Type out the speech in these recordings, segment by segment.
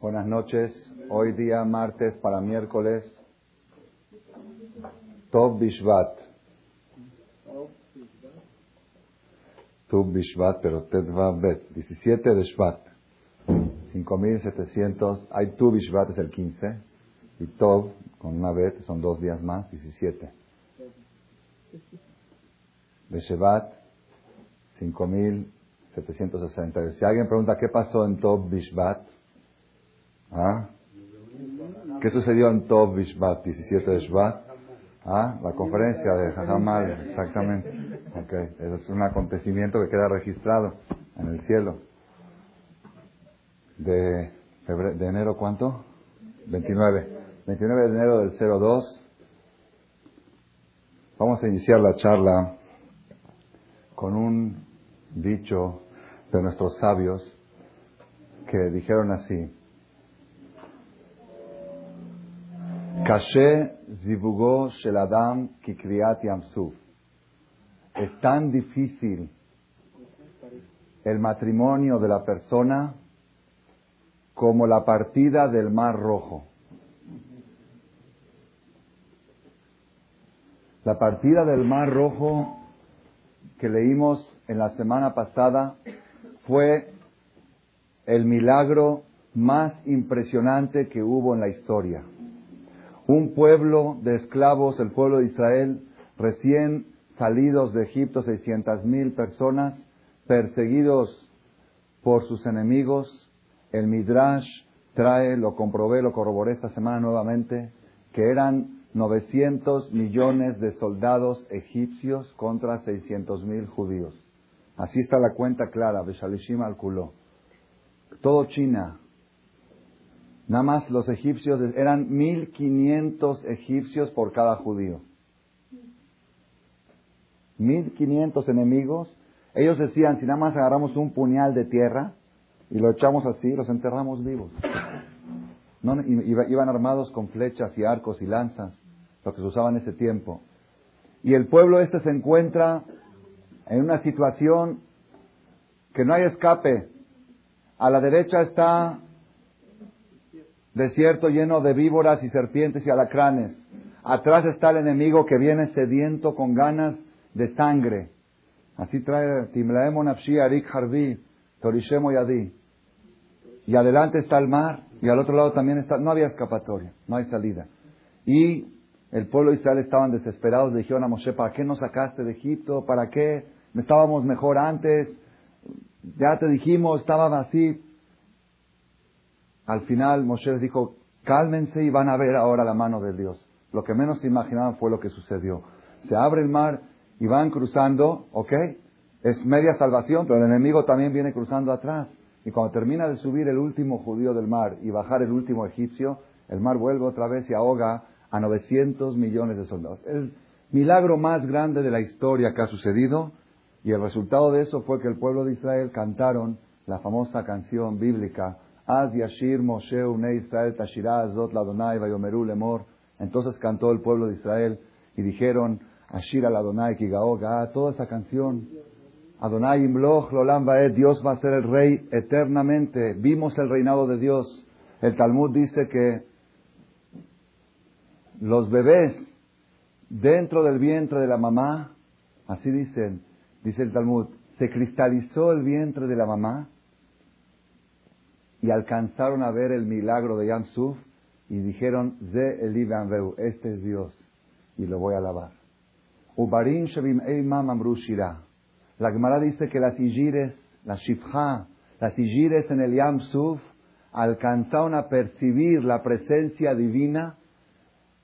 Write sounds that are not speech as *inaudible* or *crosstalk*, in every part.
Buenas noches. Hoy día martes para miércoles. Tov Bishvat. Tov Bishvat, pero Tedva Bet. 17 de Shvat. 5700. Hay Tov Bishvat es el 15. Y Tov con una Bet son dos días más, 17. De Shevat, 5760. Si alguien pregunta qué pasó en Tov Bishvat, ¿Ah? ¿Qué sucedió en Tov Bishvat, 17 de Shvat? ¿Ah? La conferencia de Hazamal, exactamente. Okay. Es un acontecimiento que queda registrado en el cielo. De, de enero, ¿cuánto? 29. 29 de enero del 02. Vamos a iniciar la charla con un dicho de nuestros sabios que dijeron así. Kashe zivugo shel adam kikriat yamsuf. Es tan difícil el matrimonio de la persona como la partida del mar rojo. La partida del mar rojo que leímos en la semana pasada fue el milagro más impresionante que hubo en la historia un pueblo de esclavos, el pueblo de Israel, recién salidos de Egipto, 600 mil personas, perseguidos por sus enemigos. El Midrash trae, lo comprobé, lo corroboré esta semana nuevamente, que eran 900 millones de soldados egipcios contra 600 mil judíos. Así está la cuenta clara, Beshalishim al -Kulo. Todo China, Nada más los egipcios eran 1500 egipcios por cada judío. 1500 enemigos. Ellos decían, si nada más agarramos un puñal de tierra y lo echamos así, los enterramos vivos. No, iban armados con flechas y arcos y lanzas, lo que se usaba en ese tiempo. Y el pueblo este se encuentra en una situación que no hay escape. A la derecha está desierto lleno de víboras y serpientes y alacranes. Atrás está el enemigo que viene sediento con ganas de sangre. Así trae Timlaemo Nafshi Arik Harvi, Torishemo Yadi. Y adelante está el mar, y al otro lado también está, no había escapatoria, no hay salida. Y el pueblo de Israel estaban desesperados, dijeron a Moshe, ¿para qué nos sacaste de Egipto? ¿Para qué? Estábamos mejor antes, ya te dijimos, estaban así. Al final Moshe les dijo, cálmense y van a ver ahora la mano de Dios. Lo que menos se imaginaban fue lo que sucedió. Se abre el mar y van cruzando, ¿ok? Es media salvación, pero el enemigo también viene cruzando atrás. Y cuando termina de subir el último judío del mar y bajar el último egipcio, el mar vuelve otra vez y ahoga a 900 millones de soldados. El milagro más grande de la historia que ha sucedido y el resultado de eso fue que el pueblo de Israel cantaron la famosa canción bíblica Yashir Moshe Israel Azot Ladonai Vayomeru Lemor. Entonces cantó el pueblo de Israel y dijeron Ashir al Adonai Kigaoga, toda esa canción. Adonai Imloch Lolam Vaed, Dios va a ser el rey eternamente. Vimos el reinado de Dios. El Talmud dice que los bebés dentro del vientre de la mamá, así dicen, dice el Talmud, se cristalizó el vientre de la mamá y alcanzaron a ver el milagro de Yam Suf y dijeron, Ze este es Dios y lo voy a alabar. Ubarim Shavim Eimam Amru La Gemara dice que las Ijires, las Shifha, las Ijires en el Yam Suf alcanzaron a percibir la presencia divina,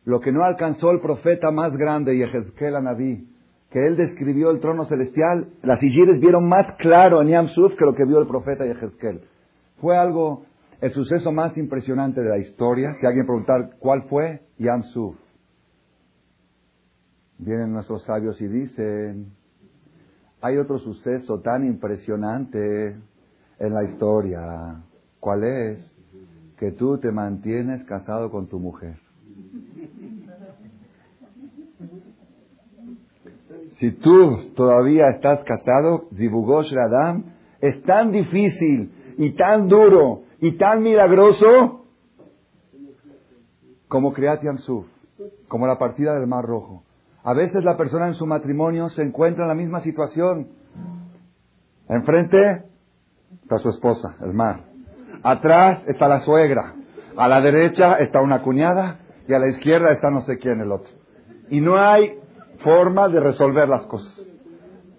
lo que no alcanzó el profeta más grande, Yehezkel Anabí, que él describió el trono celestial, las Ijires vieron más claro en Yam Suf que lo que vio el profeta Yehezkel. Fue algo, el suceso más impresionante de la historia. Si alguien preguntar cuál fue, Yam Suf. Vienen nuestros sabios y dicen, hay otro suceso tan impresionante en la historia. ¿Cuál es? Que tú te mantienes casado con tu mujer. Si tú todavía estás casado, Zibugosh Radam, es tan difícil y tan duro y tan milagroso como Kriyat Yamsuf, como la partida del Mar Rojo. A veces la persona en su matrimonio se encuentra en la misma situación. Enfrente está su esposa, el mar. Atrás está la suegra. A la derecha está una cuñada y a la izquierda está no sé quién el otro. Y no hay forma de resolver las cosas.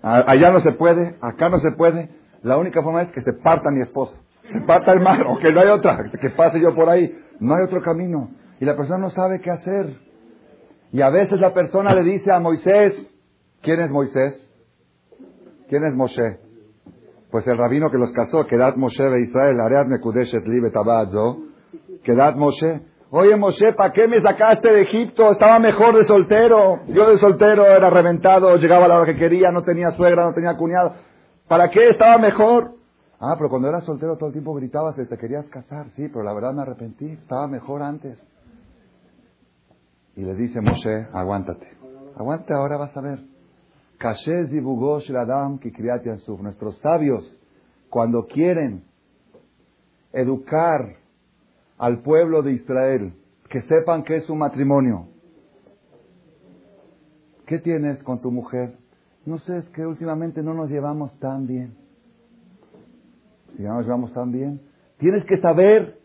Allá no se puede, acá no se puede. La única forma es que se parta mi esposa, se parta el mar, o que no hay otra, que pase yo por ahí. No hay otro camino. Y la persona no sabe qué hacer. Y a veces la persona le dice a Moisés, ¿quién es Moisés? ¿Quién es Moshe? Pues el rabino que los casó, Kedat Moshe de Israel, Areat Mekudeshet Libe Tabadzo, Kedat Moshe, oye Moshe, ¿para qué me sacaste de Egipto? Estaba mejor de soltero. Yo de soltero era reventado, llegaba a la hora que quería, no tenía suegra, no tenía cuñado. ¿Para qué estaba mejor? Ah, pero cuando eras soltero todo el tiempo gritabas que te querías casar. Sí, pero la verdad me arrepentí, estaba mejor antes. Y le dice Moshe, aguántate. Aguante, ahora vas a ver. Nuestros sabios, cuando quieren educar al pueblo de Israel, que sepan que es un matrimonio. ¿Qué tienes con tu mujer? No sé, es que últimamente no nos llevamos tan bien. Si no nos llevamos tan bien, tienes que saber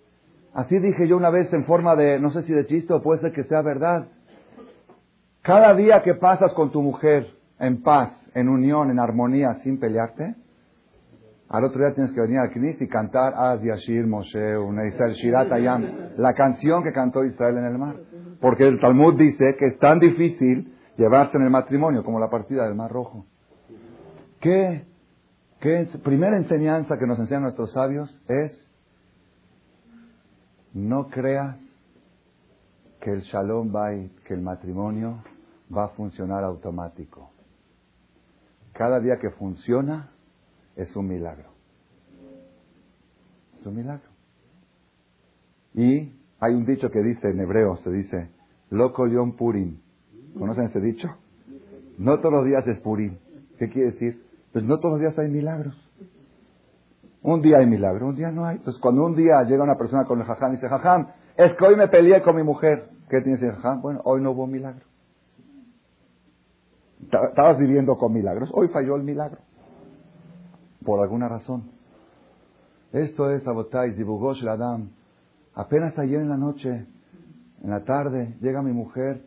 Así dije yo una vez en forma de, no sé si de chiste o puede ser que sea verdad. Cada día que pasas con tu mujer en paz, en unión, en armonía, sin pelearte, al otro día tienes que venir al Knis y cantar Az Yashir Moshe, Israel Ayam, la canción que cantó Israel en el mar. Porque el Talmud dice que es tan difícil llevarse en el matrimonio como la partida del Mar Rojo. ¿Qué, qué primera enseñanza que nos enseñan nuestros sabios es no creas que el shalom bait, que el matrimonio va a funcionar automático. Cada día que funciona es un milagro. Es un milagro. Y hay un dicho que dice en hebreo, se dice, loco león purim. ¿Conocen ese dicho? No todos los días es purim. ¿Qué quiere decir? Pues no todos los días hay milagros. Un día hay milagro, un día no hay. Entonces, cuando un día llega una persona con el jajam y dice, jajam, es que hoy me peleé con mi mujer. ¿Qué tiene ese jajam? Bueno, hoy no hubo milagro. Estabas viviendo con milagros. Hoy falló el milagro. Por alguna razón. Esto es Abotai, Zibugosh, Adam. Apenas ayer en la noche, en la tarde, llega mi mujer,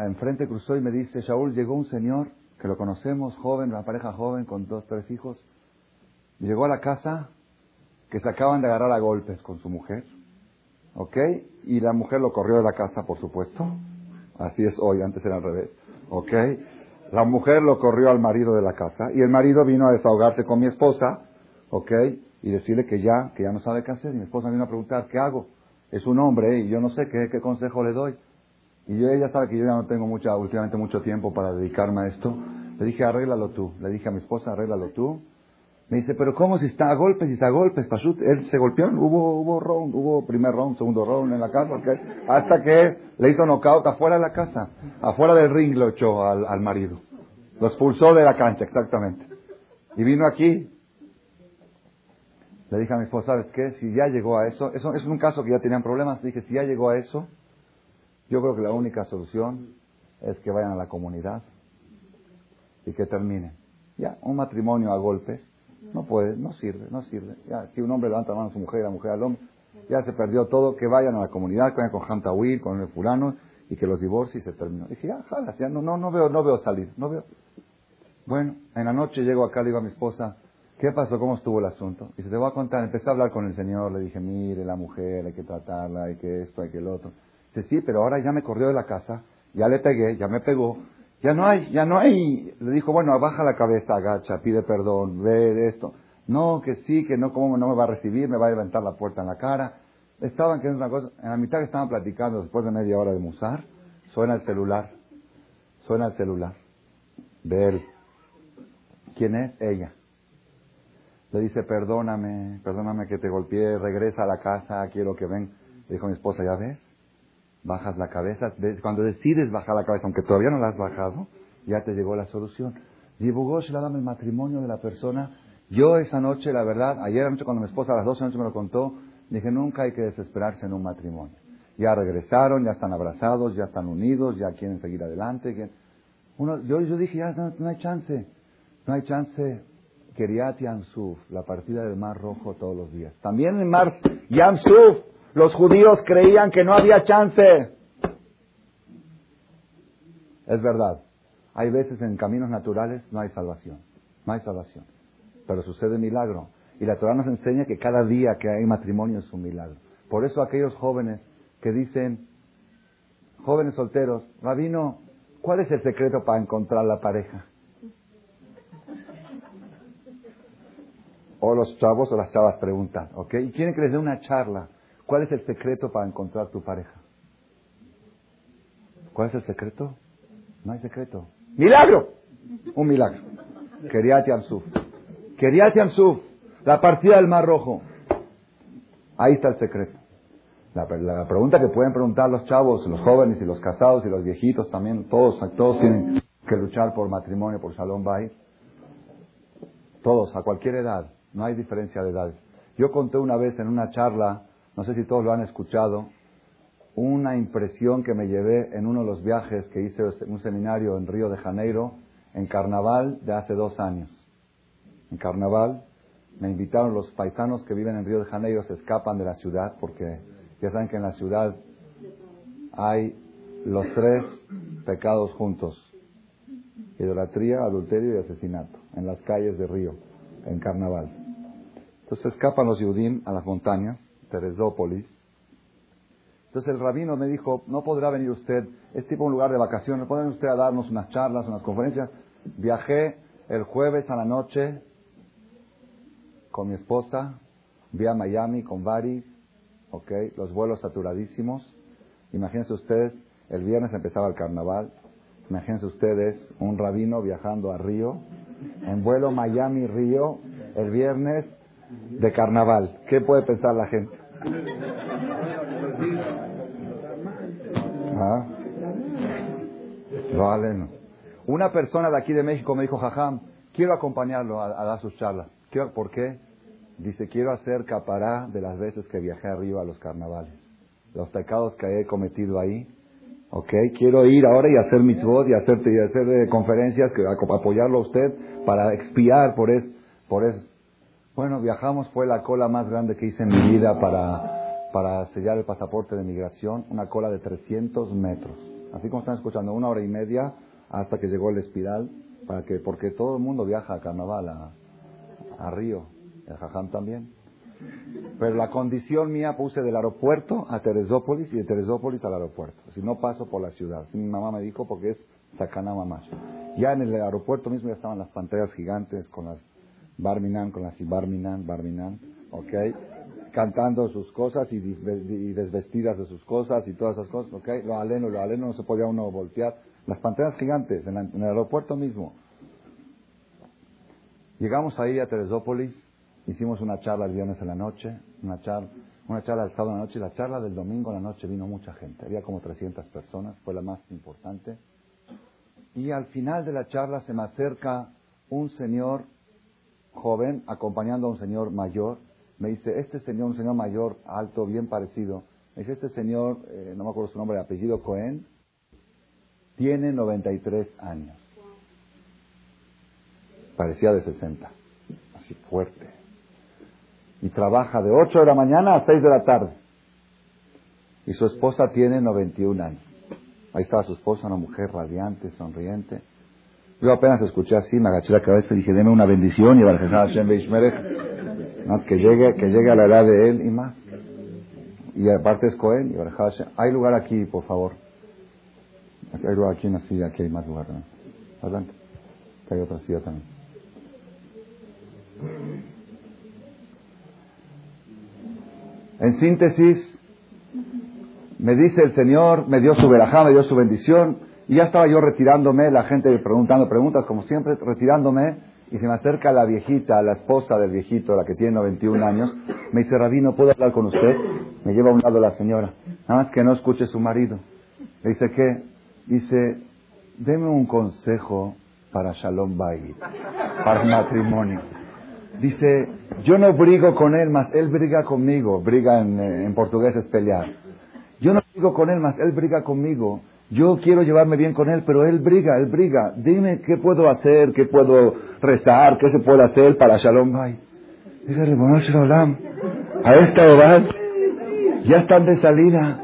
enfrente cruzó y me dice, Shaul, llegó un señor que lo conocemos, joven, una pareja joven con dos, tres hijos Llegó a la casa que se acaban de agarrar a golpes con su mujer, ¿ok? Y la mujer lo corrió de la casa, por supuesto. Así es hoy, antes era al revés, ¿ok? La mujer lo corrió al marido de la casa y el marido vino a desahogarse con mi esposa, ¿ok? Y decirle que ya, que ya no sabe qué hacer. Y mi esposa vino a preguntar, ¿qué hago? Es un hombre y yo no sé qué, qué consejo le doy. Y yo, ella sabe que yo ya no tengo mucha, últimamente mucho tiempo para dedicarme a esto. Le dije, arréglalo tú. Le dije a mi esposa, arréglalo tú me dice, pero ¿cómo si está a golpes? Si está a golpes, Pashut, él se golpeó, hubo, hubo round, hubo primer round, segundo round en la casa, hasta que le hizo knockout afuera de la casa, afuera del ring lo echó al, al marido. Lo expulsó de la cancha, exactamente. Y vino aquí. Le dije a mi esposa, ¿sabes qué? Si ya llegó a eso, eso es un caso que ya tenían problemas, dije, si ya llegó a eso, yo creo que la única solución es que vayan a la comunidad y que terminen. Ya, un matrimonio a golpes no puede, no sirve, no sirve. Ya, si un hombre levanta la mano a su mujer y la mujer al hombre, ya se perdió todo, que vayan a la comunidad, que vayan con Hantawil, con el fulano, y que los divorcie y se terminó. dije, ya, jalas, no, no, no veo, no veo salir, no veo. Bueno, en la noche llego acá, le digo a mi esposa, ¿qué pasó? ¿Cómo estuvo el asunto? Y se te voy a contar, empecé a hablar con el Señor, le dije, mire, la mujer, hay que tratarla, hay que esto, hay que el otro. Dice, sí, pero ahora ya me corrió de la casa, ya le pegué, ya me pegó, ya no hay, ya no hay. Le dijo, bueno, baja la cabeza, agacha, pide perdón, ve de esto. No, que sí, que no, cómo no me va a recibir, me va a levantar la puerta en la cara. Estaban, que es una cosa, en la mitad que estaban platicando, después de media hora de musar, suena el celular. Suena el celular. De él. ¿Quién es? Ella. Le dice, perdóname, perdóname que te golpeé, regresa a la casa, quiero que ven. Le dijo mi esposa, ¿ya ves? Bajas la cabeza, cuando decides bajar la cabeza, aunque todavía no la has bajado, ya te llegó la solución. Divulgó Shladam el matrimonio de la persona. Yo esa noche, la verdad, ayer anoche cuando mi esposa a las 12 de la noche me lo contó, Dije, nunca hay que desesperarse en un matrimonio. Ya regresaron, ya están abrazados, ya están unidos, ya quieren seguir adelante. Uno, yo, yo dije, ya no, hay chance. No hay chance. Keriat Yamsuf, la partida del Mar Rojo todos los días. También en Mar Yamsuf, los judíos creían que no había chance. Es verdad. Hay veces en caminos naturales no hay salvación. No hay salvación. Pero sucede milagro. Y la Torah nos enseña que cada día que hay matrimonio es un milagro. Por eso aquellos jóvenes que dicen, jóvenes solteros, Rabino, ¿cuál es el secreto para encontrar la pareja? O los chavos o las chavas preguntan, ¿ok? Y quieren que les dé una charla. ¿Cuál es el secreto para encontrar tu pareja? ¿Cuál es el secreto? No hay secreto. ¡Milagro! Un milagro. Keriat Yamsuf. Keriat Yamsuf. La partida del Mar Rojo. Ahí está el secreto. La, pregunta que pueden preguntar los chavos, los jóvenes y los casados y los viejitos también, todos, todos tienen que luchar por matrimonio, por Shalom Bay. Todos, a cualquier edad. No hay diferencia de edades. Yo conté una vez en una charla, no sé si todos lo han escuchado, una impresión que me llevé en uno de los viajes que hice un seminario en Río de Janeiro, en carnaval de hace dos años. En carnaval me invitaron los paisanos que viven en Río de Janeiro, se escapan de la ciudad porque ya saben que en la ciudad hay los tres pecados juntos. Idolatría, adulterio y asesinato. En las calles de Río, en carnaval. Entonces escapan los Yudim a las montañas, Teresópolis, entonces el rabino me dijo, no podrá venir usted, es tipo un lugar de vacaciones, ¿puede usted a darnos unas charlas, unas conferencias? Viajé el jueves a la noche con mi esposa, vi a Miami con Bari, ok, los vuelos saturadísimos. Imagínense ustedes, el viernes empezaba el carnaval, imagínense ustedes un rabino viajando a Río, en vuelo Miami-Río, el viernes de carnaval. ¿Qué puede pensar la gente? Ah. Una persona de aquí de México me dijo, Jajam, quiero acompañarlo a, dar sus charlas. ¿Por qué? Dice, quiero hacer capará de las veces que viajé arriba a los carnavales. Los pecados que he cometido ahí. ¿Ok? Quiero ir ahora y hacer mitzvot y hacer, y hacer eh, conferencias, que, apoyarlo a usted para expiar por eso. Por eso. Bueno, viajamos, fue la cola más grande que hice en mi vida para para sellar el pasaporte de migración, una cola de 300 metros. Así como están escuchando, una hora y media hasta que llegó el espiral, para que, porque todo el mundo viaja a Carnaval, a, Río, a Jajam también. Pero la condición mía puse del aeropuerto a Teresópolis y de Teresópolis al aeropuerto. Si no paso por la ciudad. mi mamá me dijo porque es Sakana Mamash. Ya en el aeropuerto mismo ya estaban las pantallas gigantes con las Barminan, con las Barminan, Barminan, ¿ok? cantando sus cosas y, desvestidas de sus cosas y todas esas cosas, ¿ok? Lo aleno, lo aleno no se podía uno voltear. Las pantallas gigantes en, el aeropuerto mismo. Llegamos ahí a Teresópolis, hicimos una charla el viernes en la noche, una charla, una charla del sábado en la noche y la charla del domingo en la noche vino mucha gente, había como 300 personas, fue la más importante. Y al final de la charla se me acerca un señor joven acompañando a un señor mayor me dice, este señor, un señor mayor, alto, bien parecido, me dice, este señor, eh, no me acuerdo su nombre, apellido Cohen, tiene 93 años. Parecía de 60, así fuerte. Y trabaja de 8 de la mañana a 6 de la tarde. Y su esposa tiene 91 años. Ahí estaba su esposa, una mujer radiante, sonriente. Yo apenas escuché así, me agaché la cabeza y dije, deme una bendición y Hashem más que llegue, que llegue a la edad de él y más. Y aparte es Cohen y Hay lugar aquí, por favor. Hay lugar aquí en la silla, aquí hay más lugar. Adelante. hay otra silla también. En síntesis, me dice el Señor, me dio su verajá, me dio su bendición, y ya estaba yo retirándome, la gente preguntando preguntas, como siempre, retirándome, y se me acerca la viejita, la esposa del viejito, la que tiene 91 años, me dice, Rabino, ¿puedo hablar con usted? Me lleva a un lado la señora, nada más que no escuche su marido. Le dice, ¿qué? Dice, deme un consejo para Shalom Bay, para el matrimonio. Dice, yo no brigo con él, más él briga conmigo. Briga en, eh, en portugués es pelear. Yo no brigo con él, más él briga conmigo. Yo quiero llevarme bien con él, pero él briga, él briga. Dime qué puedo hacer, qué puedo rezar, qué se puede hacer para Shalom Bay. Dígale, Shalom, a esta edad ya están de salida.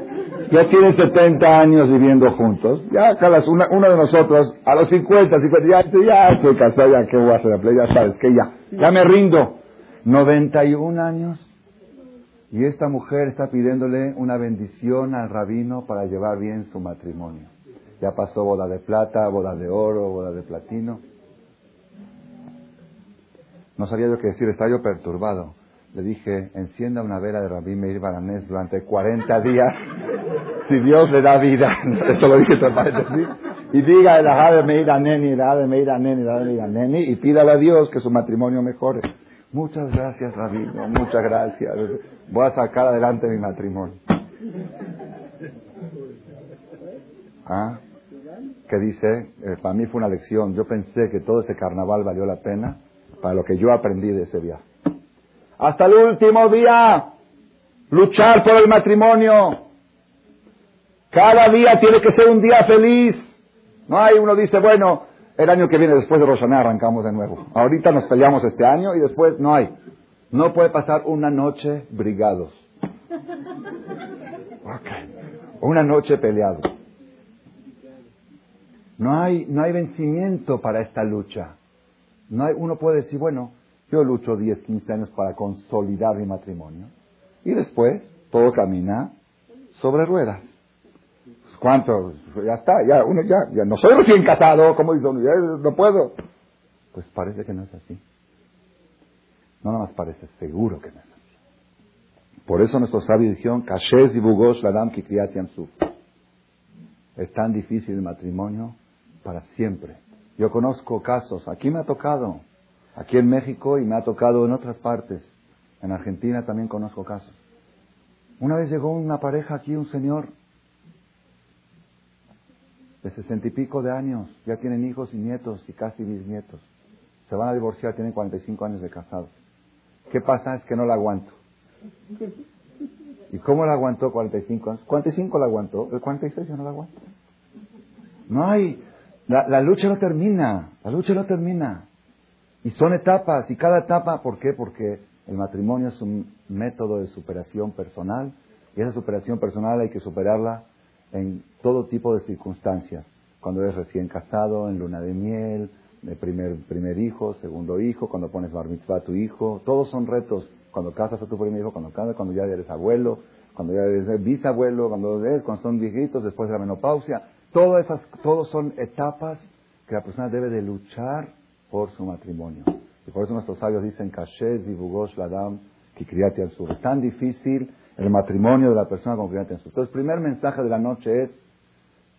Ya tienen 70 años viviendo juntos. Ya, cada una, uno de nosotros, a los 50, 50, ya, ya estoy casado, ya, ¿qué voy a hacer? Ya sabes, que ya, ya me rindo. 91 años. Y esta mujer está pidiéndole una bendición al rabino para llevar bien su matrimonio. Ya pasó boda de plata, boda de oro, boda de platino. No sabía yo qué decir, estaba yo perturbado. Le dije, encienda una vela de Rabí Meir Baranés durante 40 días, si Dios le da vida. *laughs* Esto lo dije Y diga el de Meir a Neni, el de Meir a Neni, el de Meir a Neni, y pídale a Dios que su matrimonio mejore. Muchas gracias, Rabino, muchas gracias. Voy a sacar adelante mi matrimonio. ¿Ah? ¿Qué dice? Eh, para mí fue una lección. Yo pensé que todo este carnaval valió la pena para lo que yo aprendí de ese viaje. Hasta el último día, luchar por el matrimonio. Cada día tiene que ser un día feliz. No hay uno dice, bueno, el año que viene, después de Roshaná, arrancamos de nuevo. Ahorita nos peleamos este año y después no hay. No puede pasar una noche brigados. Una noche peleados. No hay, no hay vencimiento para esta lucha. No hay, uno puede decir, bueno, yo lucho 10, 15 años para consolidar mi matrimonio. Y después todo camina sobre ruedas. ¿Cuánto? Ya está, ya, uno ya, ya no soy recién casado, como dice uno, no puedo. Pues parece que no es así. No nada más parece, seguro que no es así. Por eso nuestros sabios dijeron, Kashez y Bugosh Ladam Suf. Es tan difícil el matrimonio para siempre. Yo conozco casos, aquí me ha tocado, aquí en México y me ha tocado en otras partes. En Argentina también conozco casos. Una vez llegó una pareja aquí, un señor, de sesenta y pico de años, ya tienen hijos y nietos y casi bisnietos. Se van a divorciar, tienen 45 años de casados. ¿Qué pasa? Es que no la aguanto. ¿Y cómo la aguantó 45 años? 45 la aguantó, el 46 ya no la aguanta. No hay, la, la, lucha no termina, la lucha no termina. Y son etapas, y cada etapa, ¿por qué? Porque el matrimonio es un método de superación personal, y esa superación personal hay que superarla en todo tipo de circunstancias. Cuando eres recién casado, en luna de miel, de primer, primer hijo, segundo hijo, cuando pones bar mitzvah a tu hijo, todos son retos. Cuando casas a tu primer hijo, cuando casas, cuando ya eres abuelo, cuando ya eres bisabuelo, cuando eres, cuando son viejitos, después de la menopausia. Todas esas, todos son etapas que la persona debe de luchar por su matrimonio. Y por eso nuestros sabios dicen, Kashez y Bugosh Ladam, Kikriyati Sur. Es tan difícil el matrimonio de la persona con quien Entonces, el primer mensaje de la noche es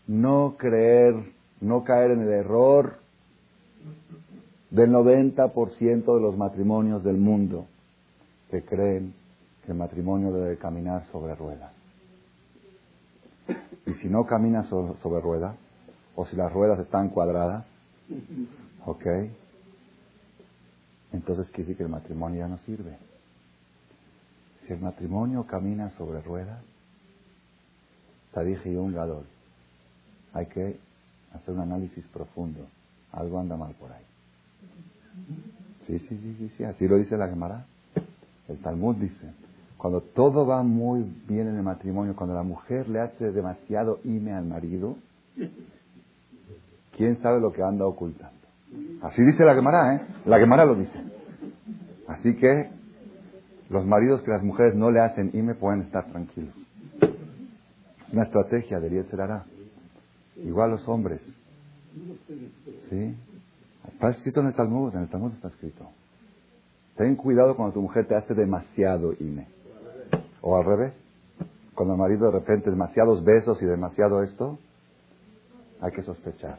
no creer, no caer en el error del 90% de los matrimonios del mundo que creen que el matrimonio debe caminar sobre ruedas. Y si no camina sobre ruedas, o si las ruedas están cuadradas, ¿ok? Entonces quiere decir que el matrimonio ya no sirve el matrimonio camina sobre ruedas, dije y un gadol, hay que hacer un análisis profundo. Algo anda mal por ahí. Sí, sí, sí, sí, sí. Así lo dice la Gemara. El Talmud dice, cuando todo va muy bien en el matrimonio, cuando la mujer le hace demasiado ime al marido, ¿quién sabe lo que anda ocultando? Así dice la Gemara, ¿eh? La Gemara lo dice. Así que los maridos que las mujeres no le hacen y pueden estar tranquilos. Una estrategia de hará. Igual los hombres. ¿Sí? Está escrito en el Talmud, en el Talmud está escrito. Ten cuidado cuando tu mujer te hace demasiado ime. O al revés. Cuando el marido de repente demasiados besos y demasiado esto, hay que sospechar.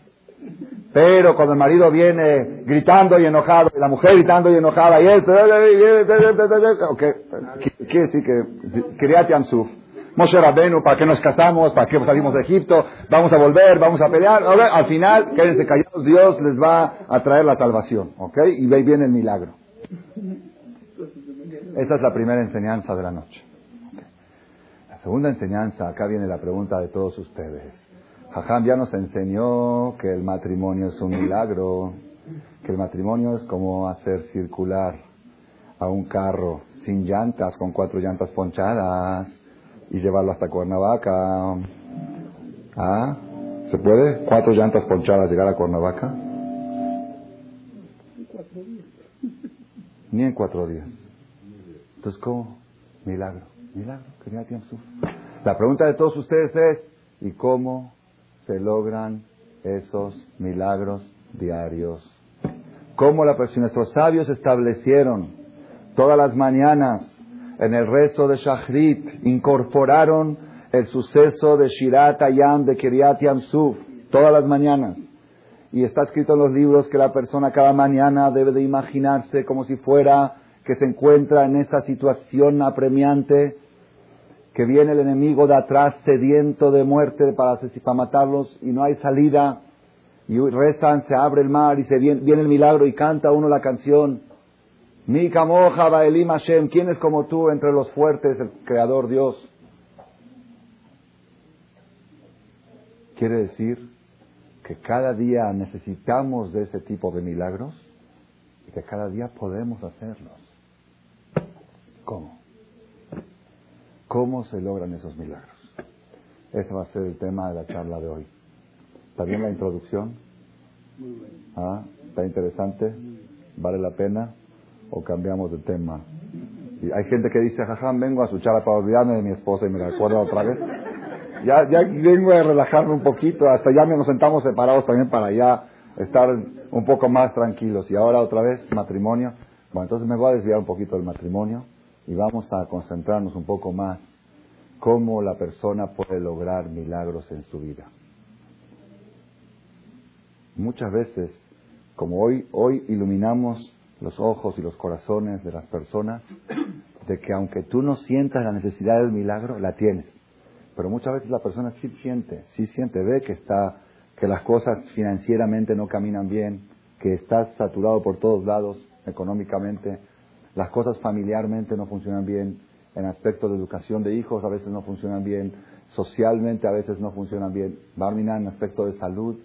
Pero cuando el marido viene gritando y enojado, y la mujer gritando y enojada, y esto, okay. quiere decir que Kriyat Yamsuf, Moshe Rabenu, ¿para qué nos casamos? ¿Para qué salimos de Egipto? Vamos a volver, vamos a pelear. Al final, quédense callados, Dios les va a traer la salvación, ¿ok? Y ve bien el milagro. Esa es la primera enseñanza de la noche. La segunda enseñanza, acá viene la pregunta de todos ustedes. Jajam ya nos enseñó que el matrimonio es un milagro, que el matrimonio es como hacer circular a un carro sin llantas, con cuatro llantas ponchadas, y llevarlo hasta Cuernavaca. ¿Ah? ¿Se puede? ¿Cuatro llantas ponchadas llegar a Cuernavaca? Ni en cuatro días. Entonces, ¿cómo? Milagro. Milagro. La pregunta de todos ustedes es, ¿y cómo se logran esos milagros diarios? ¿Cómo la, si nuestros sabios establecieron todas las mañanas en el rezo de Shachrit, incorporaron el suceso de Shirat Ayam de Kiryat Yamsuf todas las mañanas. Y está escrito en los libros que la persona cada mañana debe de imaginarse como si fuera que se encuentra en esa situación apremiante, que viene el enemigo de atrás sediento de muerte para, para matarlos y no hay salida, y rezan, se abre el mar y se viene, el milagro y canta uno la canción. Mi Kamoja Baelim Hashem, ¿quién es como tú entre los fuertes, el Creador Dios? Quiere decir que cada día necesitamos de ese tipo de milagros y que cada día podemos hacerlos. ¿Cómo? ¿Cómo se logran esos milagros? Ese va a ser el tema de la charla de hoy. ¿Está bien la introducción? ¿Ah? ¿Está interesante? ¿Vale la pena? ¿O cambiamos de tema? Y hay gente que dice, jajam, vengo a su charla para olvidarme de mi esposa y me la recuerda otra vez. Ya, ya vengo a relajarme un poquito, hasta ya nos sentamos separados también para ya estar un poco más tranquilos. Y ahora otra vez, matrimonio. Bueno, entonces me voy a desviar un poquito del matrimonio y vamos a concentrarnos un poco más cómo la persona puede lograr milagros en su vida. Muchas veces, como hoy, hoy iluminamos los ojos y los corazones de las personas, de que aunque tú no sientas la necesidad del milagro, la tienes. Pero muchas veces la persona sí siente, sí siente, ve que está, que las cosas financieramente no caminan bien, que estás saturado por todos lados económicamente, las cosas familiarmente no funcionan bien, en aspecto de educación de hijos a veces no funcionan bien, socialmente a veces no funcionan bien, Barmina en aspecto de salud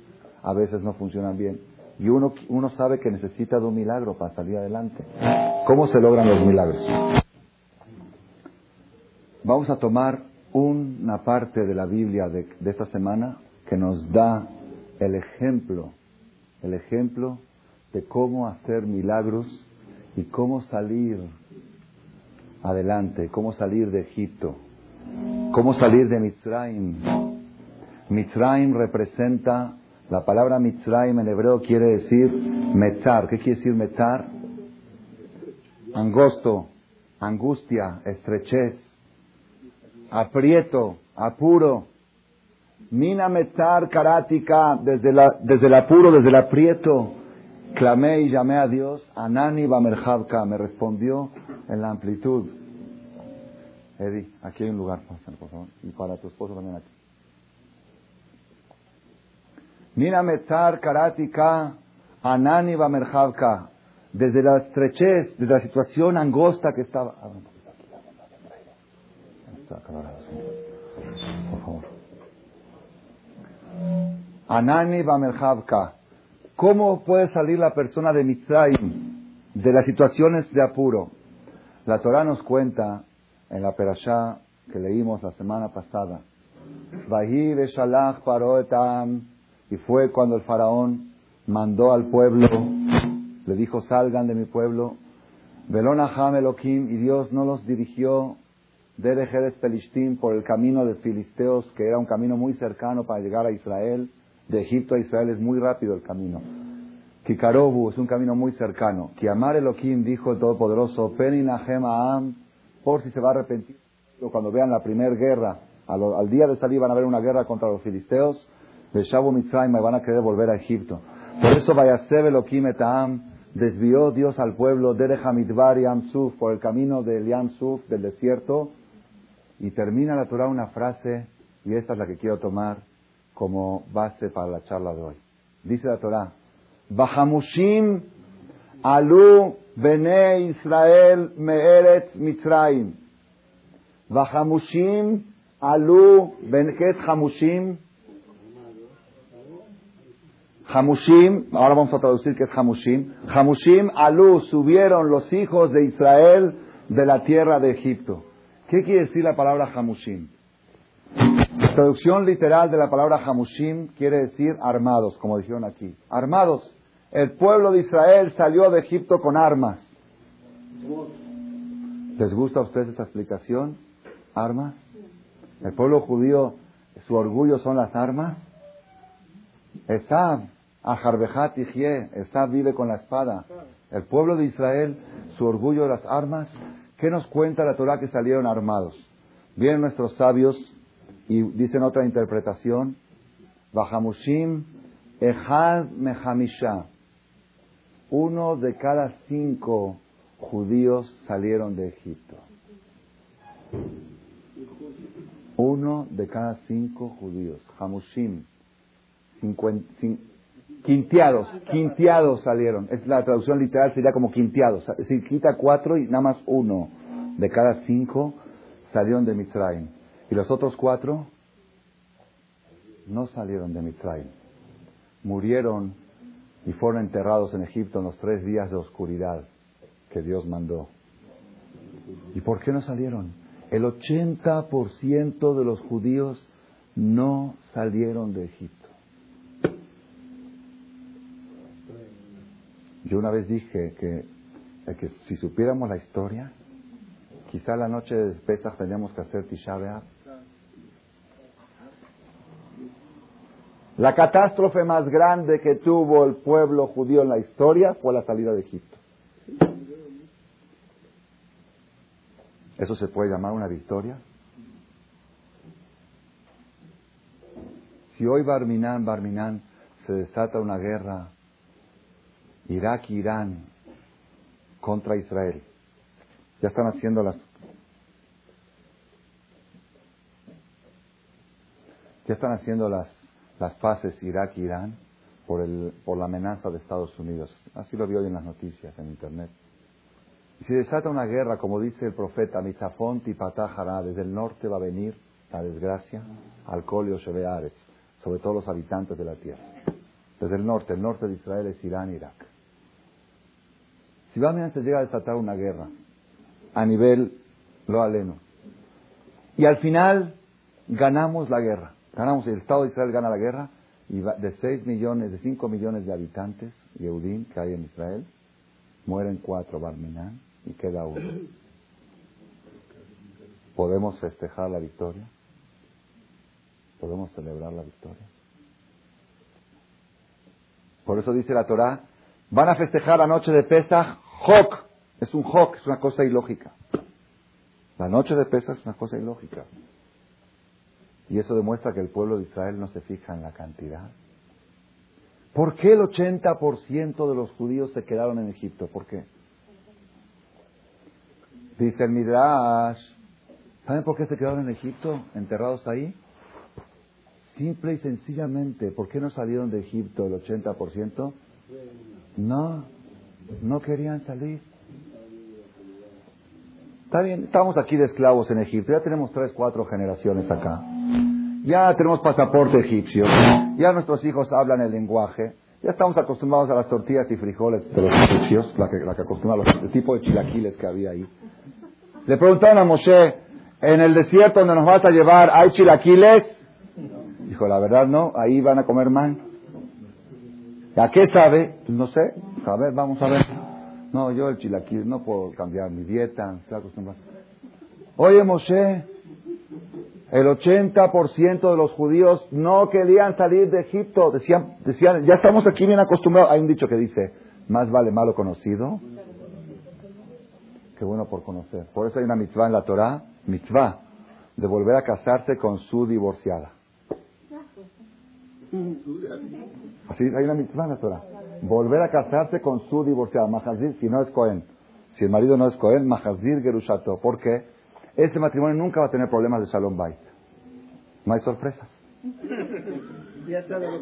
a veces no funcionan bien. Y uno, uno sabe que necesita de un milagro para salir adelante. ¿Cómo se logran los milagros? Vamos a tomar una parte de la Biblia de, de esta semana que nos da el ejemplo, el ejemplo de cómo hacer milagros y cómo salir adelante, cómo salir de Egipto, cómo salir de Mitzrayim. Mitzrayim representa, la palabra Mitzrayim en hebreo quiere decir metzar. ¿Qué quiere decir metzar? Angosto, angustia, estrechez, aprieto, apuro. Mina metzar karática, desde, la, desde el apuro, desde el aprieto. Clamé y llamé a Dios, Anani Bamerhavka, me respondió en la amplitud. Eddie, aquí hay un lugar, por favor, y para tu esposo también aquí. Mira Metzar Karatika, Anani Bamerhavka, desde la estrechez, desde la situación angosta que estaba. Por favor. Anani ¿Cómo puede salir la persona de Mitzrayim de las situaciones de apuro? La Torah nos cuenta en la perashá que leímos la semana pasada. Y fue cuando el faraón mandó al pueblo, le dijo, salgan de mi pueblo. Velonaham Elohim, y Dios no los dirigió de Jerez Pelishtim por el camino de Filisteos, que era un camino muy cercano para llegar a Israel de Egipto a Israel es muy rápido el camino. Kikarobu es un camino muy cercano. Kiamar Elohim dijo el Todopoderoso, Am, por si se va a arrepentir cuando vean la primera guerra, al, día de salir van a ver una guerra contra los filisteos, de Shabu Mitzrayim van a querer volver a Egipto. Por eso Vayaseb Elohim Etaam, desvió Dios al pueblo de Hamidbar Suf por el camino del Suf, del desierto, y termina la Torah una frase, y esta es la que quiero tomar, como base para la charla de hoy. Dice la Torah, Bahamushim alu Bene Israel me'eretz Mitzrayim. Vahamushim alu, ¿qué es Hamushim? Hamushim, ahora vamos a traducir qué es Hamushim. Hamushim alu, subieron los hijos de Israel de la tierra de Egipto. ¿Qué quiere decir la palabra Hamushim? Traducción literal de la palabra Hamushim quiere decir armados, como dijeron aquí. Armados. El pueblo de Israel salió de Egipto con armas. ¿Les gusta a ustedes esta explicación? ¿Armas? El pueblo judío, su orgullo son las armas. Está Ajarbejat Ijie, está vive con la espada. El pueblo de Israel, su orgullo de las armas. ¿Qué nos cuenta la Torah que salieron armados? Vienen nuestros sabios y dicen otra interpretación. Bahamushim Ehad Mehamisha. Uno de cada cinco judíos salieron de Egipto. Uno de cada cinco judíos. Hamushim. quinteados. Quinteados salieron. Es la traducción literal, sería como quinteados. Decir, quita cuatro y nada más uno de cada cinco salieron de Mitzrayim. Y los otros cuatro no salieron de Mitzrayim. Murieron y fueron enterrados en Egipto en los tres días de oscuridad que Dios mandó. ¿Y por qué no salieron? El 80% de los judíos no salieron de Egipto. Yo una vez dije que, si supiéramos la historia, quizá la noche de Pesach teníamos que hacer Tisha La catástrofe más grande que tuvo el pueblo judío en la historia fue la salida de Egipto. ¿Eso se puede llamar una victoria? Si hoy Barminán, Barminán, se desata una guerra Irak-Irán contra Israel, ya están haciendo las ya están haciendo las las paces Irak-Irán por, el, por la amenaza de Estados Unidos. Así lo vi hoy en las noticias, en Internet. Y si desata una guerra, como dice el profeta, Mitzafón Tipatájara, desde el norte va a venir la desgracia, Alcolio Shebeares, sobre todos los habitantes de la tierra. Desde el norte, el norte de Israel es Irán, Irak. Si a se llega a desatar una guerra a nivel lo aleno, y al final ganamos la guerra, Ganamos, el Estado de Israel gana la guerra y de 6 millones, de 5 millones de habitantes, Yehudim, que hay en Israel, mueren cuatro Barminan y queda uno. ¿Podemos festejar la victoria? ¿Podemos celebrar la victoria? Por eso dice la Torah, van a festejar la noche de Pesach, Hok. Es un Hok, es una cosa ilógica. La noche de Pesach es una cosa ilógica. Y eso demuestra que el pueblo de Israel no se fija en la cantidad. ¿Por qué el 80% de los judíos se quedaron en Egipto? ¿Por qué? Dice el Midrash, ¿saben por qué se quedaron en Egipto, enterrados ahí? Simple y sencillamente, ¿por qué no salieron de Egipto el 80%? No, no querían salir. Está bien, estamos aquí de esclavos en Egipto, ya tenemos tres, cuatro generaciones acá. Ya tenemos pasaporte egipcio, ya nuestros hijos hablan el lenguaje, ya estamos acostumbrados a las tortillas y frijoles de los egipcios, la que, la que el tipo de chilaquiles que había ahí. Le preguntaron a Moshe, en el desierto donde nos vas a llevar, ¿hay chilaquiles? Dijo, la verdad no, ahí van a comer man. ¿A qué sabe? No sé, a ver, vamos a ver. No, yo el chilaquil no puedo cambiar mi dieta, estoy acostumbrado. Oye Moshe, el 80% de los judíos no querían salir de Egipto. Decían, decían, ya estamos aquí bien acostumbrados. Hay un dicho que dice, más vale malo conocido que bueno por conocer. Por eso hay una mitzvah en la Torah, mitzvah, de volver a casarse con su divorciada. Así hay una mitzvah en la Torah. Volver a casarse con su divorciada. Mahazir, si no es Cohen. Si el marido no es Cohen, Mahazir Gerushato. ¿Por qué? Ese matrimonio nunca va a tener problemas de Shalom Bait. No hay sorpresas. *laughs*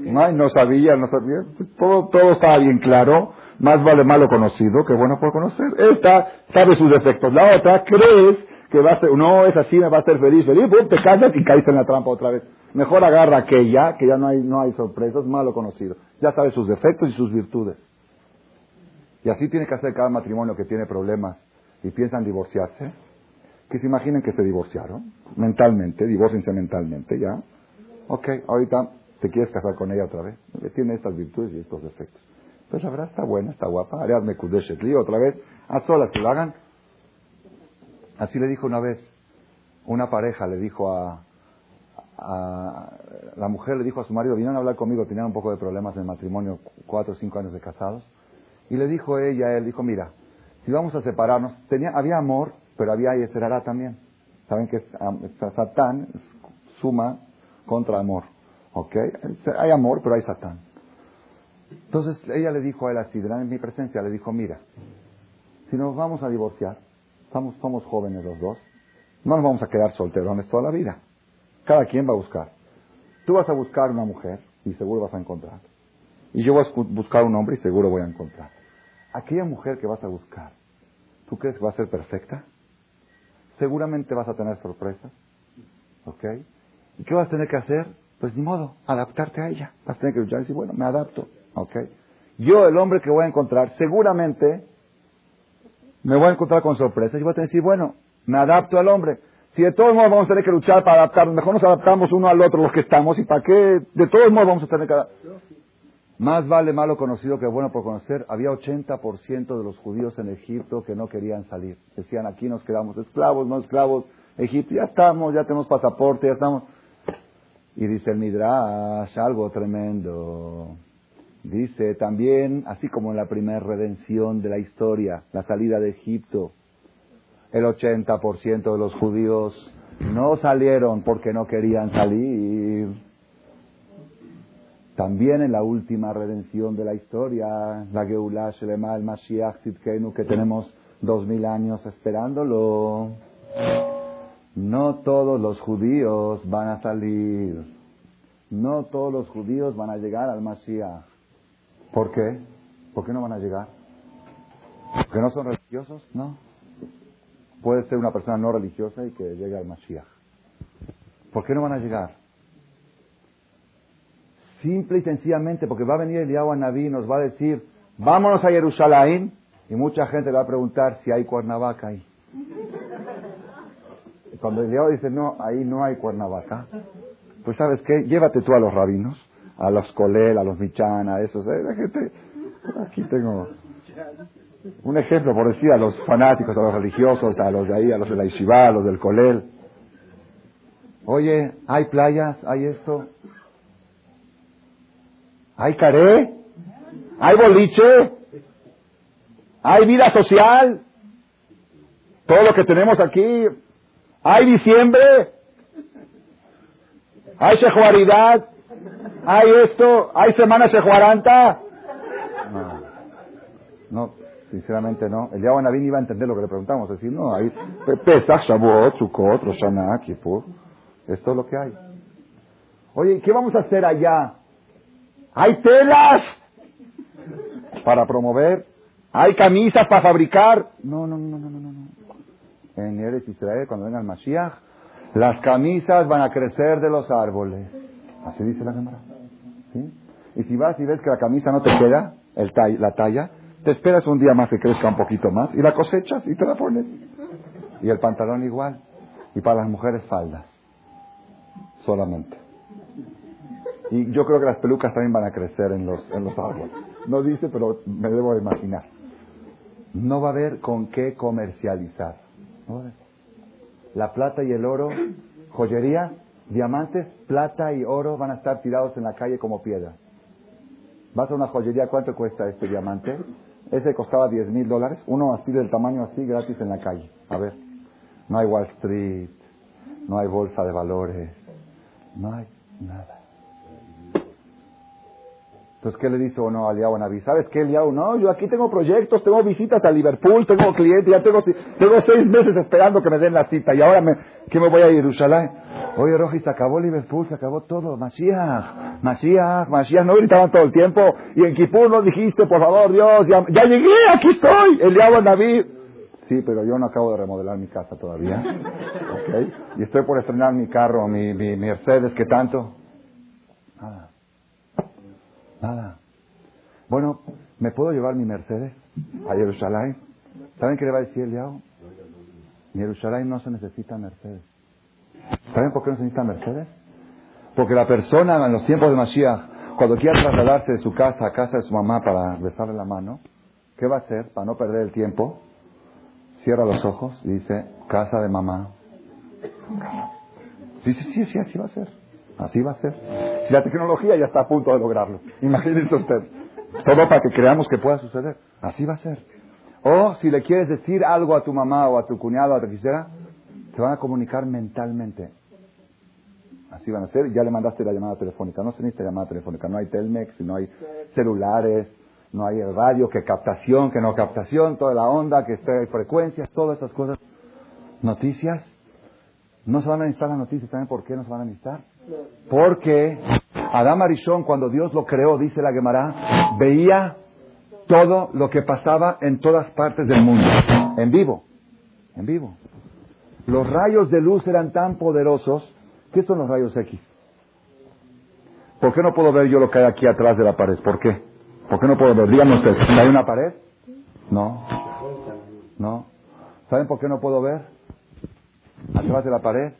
No, no sabía, no sabía. Todo, todo estaba bien claro. Más vale malo conocido que bueno por conocer. Esta sabe sus defectos. La otra crees que va a ser, no es así, me va a ser feliz, feliz, te casas y caíste en la trampa otra vez. Mejor agarra aquella, que ya no hay, no hay sorpresas, malo conocido. Ya sabe sus defectos y sus virtudes. Y así tiene que hacer cada matrimonio que tiene problemas y piensan divorciarse, que se imaginen que se divorciaron mentalmente, divorciense mentalmente, ¿ya? Ok, ahorita te quieres casar con ella otra vez. Tiene estas virtudes y estos defectos. Pues la verdad está buena, está guapa. Ariadne Kudeshetli, otra vez, a solas que lo hagan. Así le dijo una vez, una pareja le dijo a, la mujer le dijo a su marido, vinieron a hablar conmigo, tenían un poco de problemas en el matrimonio, cuatro o cinco años de casados, y le dijo ella, él dijo, mira, si vamos a separarnos, tenía, había amor, pero había Yeserara también. Saben que Satán suma contra amor. ¿Ok? Hay amor, pero hay Satán. Entonces ella le dijo a él así, en mi presencia, le dijo, mira, si nos vamos a divorciar, somos, somos jóvenes los dos, no nos vamos a quedar solterones toda la vida. Cada quien va a buscar. Tú vas a buscar una mujer y seguro vas a encontrar. Y yo voy a buscar un hombre y seguro voy a encontrar. Aquella mujer que vas a buscar, ¿tú crees que va a ser perfecta? Seguramente vas a tener sorpresas. ¿Ok? ¿Y qué vas a tener que hacer? Pues ni modo, adaptarte a ella. Vas a tener que luchar y decir, bueno, me adapto. ¿Ok? Yo, el hombre que voy a encontrar, seguramente me voy a encontrar con sorpresas y voy a decir, bueno, me adapto al hombre. Si de todos modos vamos a tener que luchar para adaptarnos, mejor nos adaptamos uno al otro los que estamos y para qué, de todos modos vamos a tener que más vale malo conocido que bueno por conocer. Había 80% de los judíos en Egipto que no querían salir. Decían, aquí nos quedamos esclavos, no esclavos. Egipto, ya estamos, ya tenemos pasaporte, ya estamos. Y dice el Midrash, algo tremendo. Dice también, así como en la primera redención de la historia, la salida de Egipto, el 80% de los judíos no salieron porque no querían salir también en la última redención de la historia, la Geulah Shelema, el Mashiach Tzidkenu, que tenemos dos mil años esperándolo. No todos los judíos van a salir. No todos los judíos van a llegar al Mashiach. ¿Por qué? ¿Por qué no van a llegar? ¿Porque no son religiosos? No. Puede ser una persona no religiosa y que llegue al Mashiach. ¿Por qué no van a llegar? Simple y sencillamente, porque va a venir el a Naví y nos va a decir, vámonos a Jerusalén, y mucha gente va a preguntar si hay cuernavaca ahí. Cuando Eliyahu dice, no, ahí no hay cuernavaca, pues sabes qué, llévate tú a los rabinos, a los colel, a los michan, a esos, eh, la gente, aquí tengo un ejemplo, por decir, a los fanáticos, a los religiosos, a los de ahí, a los de la Ishiva, a los del colel. Oye, ¿hay playas? ¿Hay esto? ¿Hay caré? ¿Hay boliche? ¿Hay vida social? Todo lo que tenemos aquí. ¿Hay diciembre? ¿Hay sejuaridad? ¿Hay esto? ¿Hay semana sejuaranta? No, no, sinceramente no. El Yahweh Navín iba a entender lo que le preguntamos. Decir, no, hay Pesach, Shavuot, Sukkot, Rosh Hashanah, Kippur. Esto es lo que hay. Oye, ¿qué vamos a hacer allá? Hay telas para promover. Hay camisas para fabricar. No, no, no, no, no, no. En Eretz Israel, cuando venga el Mashiach, las camisas van a crecer de los árboles. Así dice la cámara. ¿Sí? Y si vas y ves que la camisa no te queda, el la talla, te esperas un día más que crezca un poquito más y la cosechas y te la pones. Y el pantalón igual. Y para las mujeres faldas. Solamente. Y yo creo que las pelucas también van a crecer en los, en los árboles. No dice, pero me debo imaginar. No va a haber con qué comercializar. La plata y el oro, joyería, diamantes, plata y oro van a estar tirados en la calle como piedra. Vas a una joyería, ¿cuánto cuesta este diamante? Ese costaba 10 mil dólares, uno así del tamaño así, gratis en la calle. A ver, no hay Wall Street, no hay bolsa de valores, no hay nada. Entonces, ¿qué le dice uno a Eliyahu Naví? ¿Sabes qué, Eliyahu? No, yo aquí tengo proyectos, tengo visitas a Liverpool, tengo clientes, ya tengo, tengo seis meses esperando que me den la cita y ahora que me voy a Jerusalén. Oye, Roji, se acabó Liverpool, se acabó todo. Mashiach, Mashiach, Mashiach. No gritaban todo el tiempo. Y en Kipur no dijiste, por favor, Dios, ya, llegué, aquí estoy. El diablo David. Sí, pero yo no acabo de remodelar mi casa todavía. ¿Ok? Y estoy por estrenar mi carro, mi, mi, Mercedes, ¿qué tanto? Nada. Nada. Bueno, ¿me puedo llevar mi Mercedes a Jerusalén? ¿Saben qué le va a decir el diablo? En Jerusalén no se necesita Mercedes. ¿Saben por qué no se necesita Mercedes? Porque la persona en los tiempos de Mashiach, cuando quiera trasladarse de su casa a casa de su mamá para besarle la mano, ¿qué va a hacer para no perder el tiempo? Cierra los ojos y dice, casa de mamá. Dice, sí, sí, así va a ser. Así va a ser. Si la tecnología ya está a punto de lograrlo. Imagínese usted. Todo para que creamos que pueda suceder. Así va a ser. O si le quieres decir algo a tu mamá o a tu cuñado o a tu quisiera, se van a comunicar mentalmente. Así van a ser. Ya le mandaste la llamada telefónica. No se necesita llamada telefónica. No hay Telmex, no hay celulares, no hay radio, que captación, que no captación, toda la onda, que esté frecuencias, todas esas cosas. Noticias. No se van a necesitar las noticias. ¿Saben por qué no se van a necesitar? Porque Adam Arishon, cuando Dios lo creó, dice la Gemara, veía todo lo que pasaba en todas partes del mundo. En vivo. En vivo. Los rayos de luz eran tan poderosos. ¿Qué son los rayos X? ¿Por qué no puedo ver yo lo que hay aquí atrás de la pared? ¿Por qué? ¿Por qué no puedo ver? Díganme ustedes, ¿hay una pared? No. No. ¿Saben por qué no puedo ver? Atrás de la pared.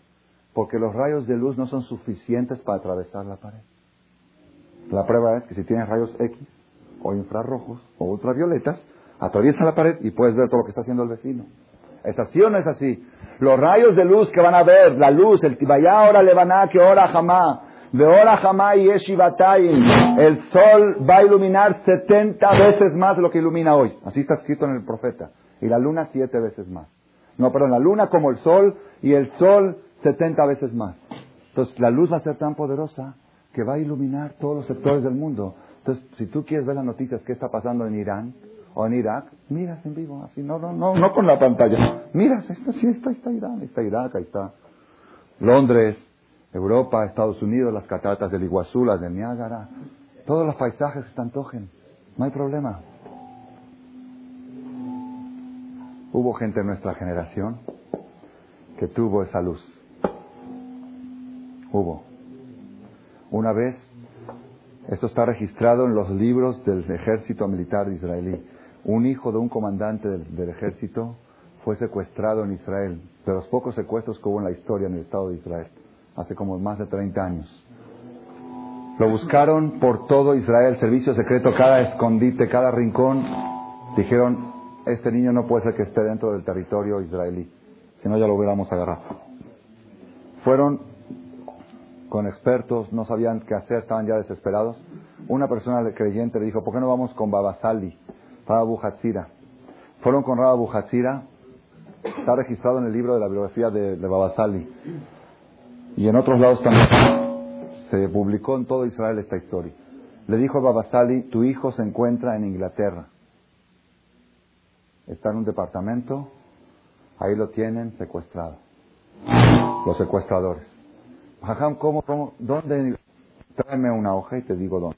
Porque los rayos de luz no son suficientes para atravesar la pared. La prueba es que si tienes rayos X, o infrarrojos, o ultravioletas, atraviesa la pared y puedes ver todo lo que está haciendo el vecino. ¿Es así o no es así? Los rayos de luz que van a ver, la luz, el tibaya ahora levaná que ora jamá, de ora jamá y eshivatayim, el sol va a iluminar 70 veces más de lo que ilumina hoy. Así está escrito en el profeta. Y la luna siete veces más. No, perdón, la luna como el sol y el sol 70 veces más. Entonces la luz va a ser tan poderosa que va a iluminar todos los sectores del mundo. Entonces, si tú quieres ver las noticias que está pasando en Irán, o en Irak, miras en vivo, así, no, no, no, no con la pantalla. Miras, está, sí, está, está Irán, está Irak, ahí está Londres, Europa, Estados Unidos, las cataratas del Iguazú, las del Niágara, todos los paisajes se antojen, no hay problema. Hubo gente en nuestra generación que tuvo esa luz. Hubo. Una vez, esto está registrado en los libros del ejército militar israelí. Un hijo de un comandante del, ejército fue secuestrado en Israel, de los pocos secuestros que hubo en la historia en el Estado de Israel, hace como más de 30 años. Lo buscaron por todo Israel, servicio secreto, cada escondite, cada rincón. Dijeron, este niño no puede ser que esté dentro del territorio israelí, si no ya lo hubiéramos agarrado. Fueron con expertos, no sabían qué hacer, estaban ya desesperados. Una persona creyente le dijo, ¿por qué no vamos con Babasali? Rabbu Hatzira. Fueron con Rabbu Hatzira, está registrado en el libro de la biografía de, de Babasali. Y en otros lados también se publicó en todo Israel esta historia. Le dijo a Babasali, tu hijo se encuentra en Inglaterra. Está en un departamento, ahí lo tienen secuestrado. Los secuestradores. Jajam, ¿cómo, cómo, dónde? Tráeme una hoja y te digo dónde.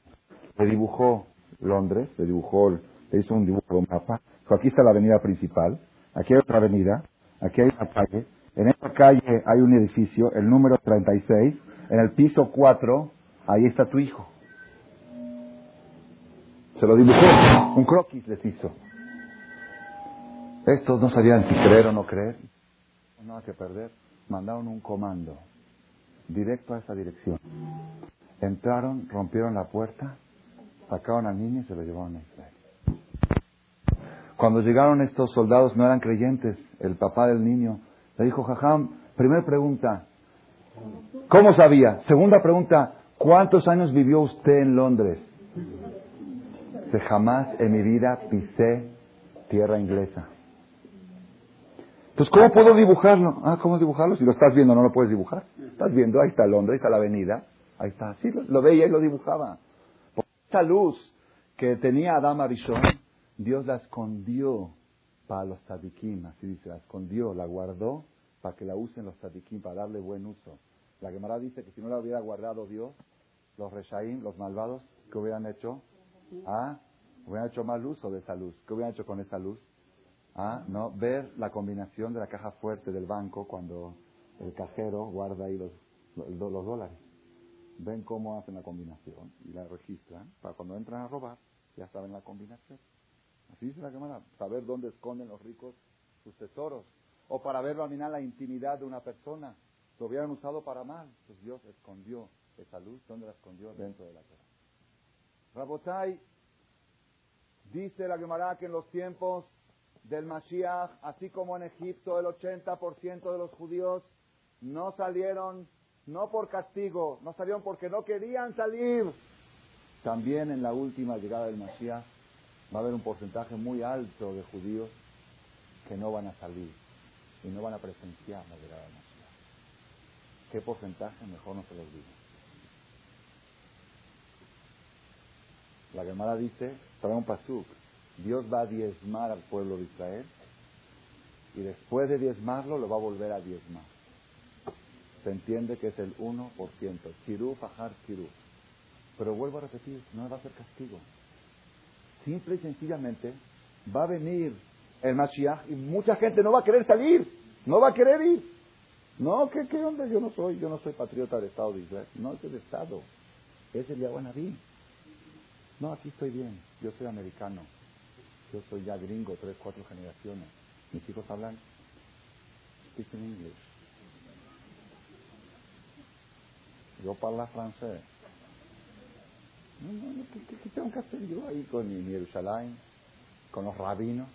Le dibujó Londres, le dibujó le hizo un dibujo, un mapa. Aquí está la avenida principal, aquí hay otra avenida, aquí hay una calle. En esta calle hay un edificio, el número 36. En el piso 4, ahí está tu hijo. Se lo dibujó, un croquis les hizo. Estos no sabían si creer o no creer. Nada que perder. Mandaron un comando directo a esa dirección. Entraron, rompieron la puerta, sacaron al niño y se lo llevaron a Israel. Cuando llegaron estos soldados no eran creyentes. El papá del niño le dijo, Jajam, primera pregunta, ¿cómo sabía? Segunda pregunta, ¿cuántos años vivió usted en Londres? Jamás en mi vida pisé tierra inglesa. Entonces, ¿cómo puedo dibujarlo? Ah, ¿cómo dibujarlo? Si lo estás viendo, no lo puedes dibujar. Estás viendo, ahí está Londres, ahí está la avenida, ahí está. Sí, lo, veía y lo dibujaba. Por esa luz que tenía Adam Arishon, Dios la escondió para los tzadikim, así dice, la escondió, la guardó para que la usen los tzadikim, para darle buen uso. La Gemara dice que si no la hubiera guardado Dios, los reshaim, los malvados, ¿qué hubieran hecho? Ah, hubieran hecho mal uso de esa luz. ¿Qué hubieran hecho con esa luz? Ah, no, ver la combinación de la caja fuerte del banco cuando el cajero guarda ahí los, los, dólares. Ven cómo hacen la combinación y la registran para cuando entran a robar, ya saben la combinación. Así dice la Gemara, saber dónde esconden los ricos sus tesoros. O para ver dominar la intimidad de una persona. Lo hubieran usado para mal. Pues Dios escondió esa luz. ¿Dónde la escondió? Dentro de la tierra. Rabotai, dice la Gemara que en los tiempos del Mashiach, así como en Egipto el 80% de los judíos no salieron, no por castigo, no salieron porque no querían salir. También en la última llegada del Mashiach va a haber un porcentaje muy alto de judíos que no van a salir y no van a presenciar la llegada del Mashiach. ¿Qué porcentaje? Mejor no se lo digo. La Gemara dice, trae un pasuk, Dios va a diezmar al pueblo de Israel y después de diezmarlo lo va a volver a diezmar. Se entiende que es el 1%. Kirú, fajar, kirú. Pero vuelvo a repetir, no va a ser castigo. Simple y sencillamente va a venir el Mashiach y mucha gente no va a querer salir, no va a querer ir. No, ¿qué, qué onda? Yo no soy, yo no soy patriota del Estado de Israel. No es el Estado, es el Yahuanabí. No, aquí estoy bien, yo soy americano, yo soy ya gringo, tres, cuatro generaciones. Mis hijos hablan, speak in English. Yo parlo francés. No, no, no, ¿qué, tengo que hacer yo ahí con mi Jerusalén, con los rabinos?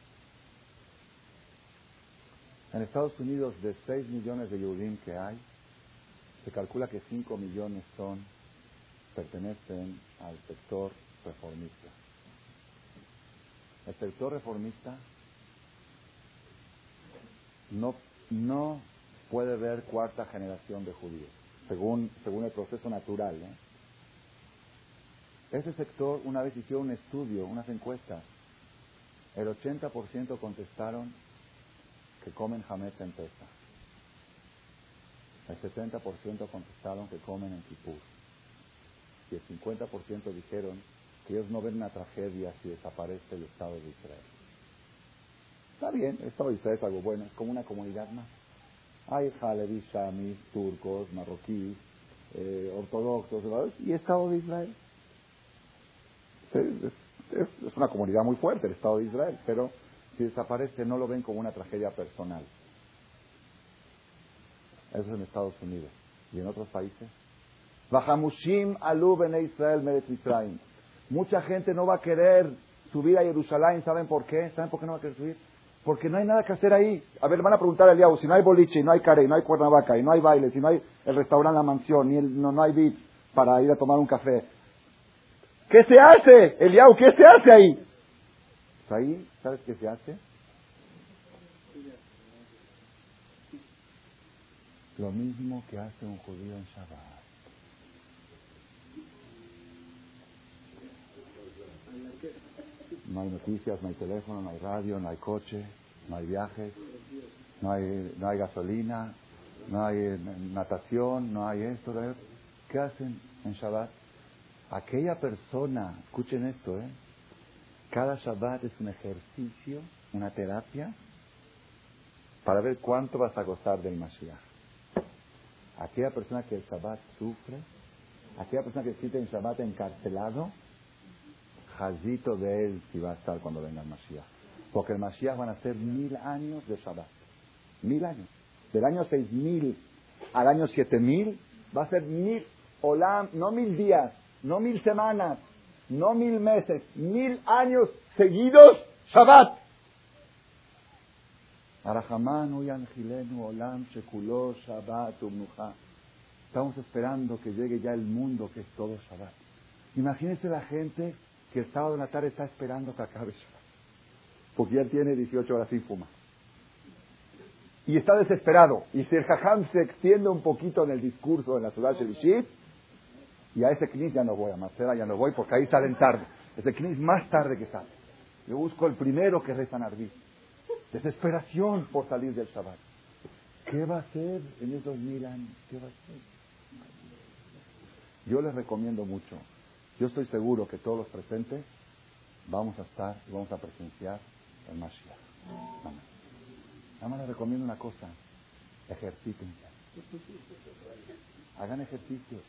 En Estados Unidos, de 6 millones de Yehudim que hay, se calcula que 5 millones son, pertenecen al sector reformista. Sector reformista no, no puede ver cuarta generación de judíos, según, según el proceso natural. ¿eh? Ese sector, una vez hicieron un estudio, unas encuestas, el 80% contestaron que comen jamés en pesa. El 70% contestaron que comen en Kipur. Y el 50% dijeron que ellos no ven una tragedia si desaparece el Estado de Israel. Está bien, el Estado de Israel es algo bueno, es como una comunidad más. Hay Halevi, Shamis, turcos, marroquíes, eh, ortodoxos, y Estado de Israel. Es, una comunidad muy fuerte el Estado de Israel, pero si desaparece no lo ven como una tragedia personal. Eso es en Estados Unidos. ¿Y en otros países? Bajamushim alu Israel. Mucha gente no va a querer subir a Jerusalén. ¿Saben por qué? ¿Saben por qué no va a querer subir? Porque no hay nada que hacer ahí. A ver, van a preguntar a Eliahu, si no hay boliche, y no hay carey, no hay cuernavaca, y no hay baile, si no hay el restaurante, la mansión, el, no, no hay VIP para ir a tomar un café. ¿Qué se hace, Eliahu? ¿Qué se hace ahí? Pues ahí, ¿sabes qué se hace? Lo mismo que hace un judío en Shabbat. No hay noticias, no hay teléfono, no hay radio, no hay coche, no hay viajes, no hay, gasolina, no hay natación, no hay esto. ¿Qué hacen en Shabbat? Aquella persona, escuchen esto, ¿eh? Cada Shabbat es un ejercicio, una terapia, para ver cuánto vas a gozar del Mashiach. Aquella persona que el Shabbat sufre, aquella persona que siente en Shabbat encarcelado, de él si va a estar cuando venga el Mashiach. Porque el Mashiach van a ser mil años de Shabbat. Mil años. Del año seis mil al año siete mil va a ser mil olam, no mil días, no mil semanas, no mil meses, mil años seguidos Shabbat Estamos esperando que llegue ya el mundo que es todo Shabbat. Imagínense la gente que el sábado en la tarde está esperando que acabe porque ya tiene 18 horas sin fumar. Y está desesperado. Y si el jajam se extiende un poquito en el discurso en la ciudad de Shelishit, y a ese knis ya no voy, a Marcela ya no voy, porque ahí salen tarde. Ese knis más tarde que sale. Yo busco el primero que reza Narví. Desesperación por salir del Shabbat. ¿Qué va a hacer en esos mil años? ¿Qué va a hacer? Yo les recomiendo mucho. Yo estoy seguro que todos los presentes vamos a estar y vamos a presenciar el Mashiach. Nada más les recomiendo una cosa. Ejercítense. Hagan ejercicio.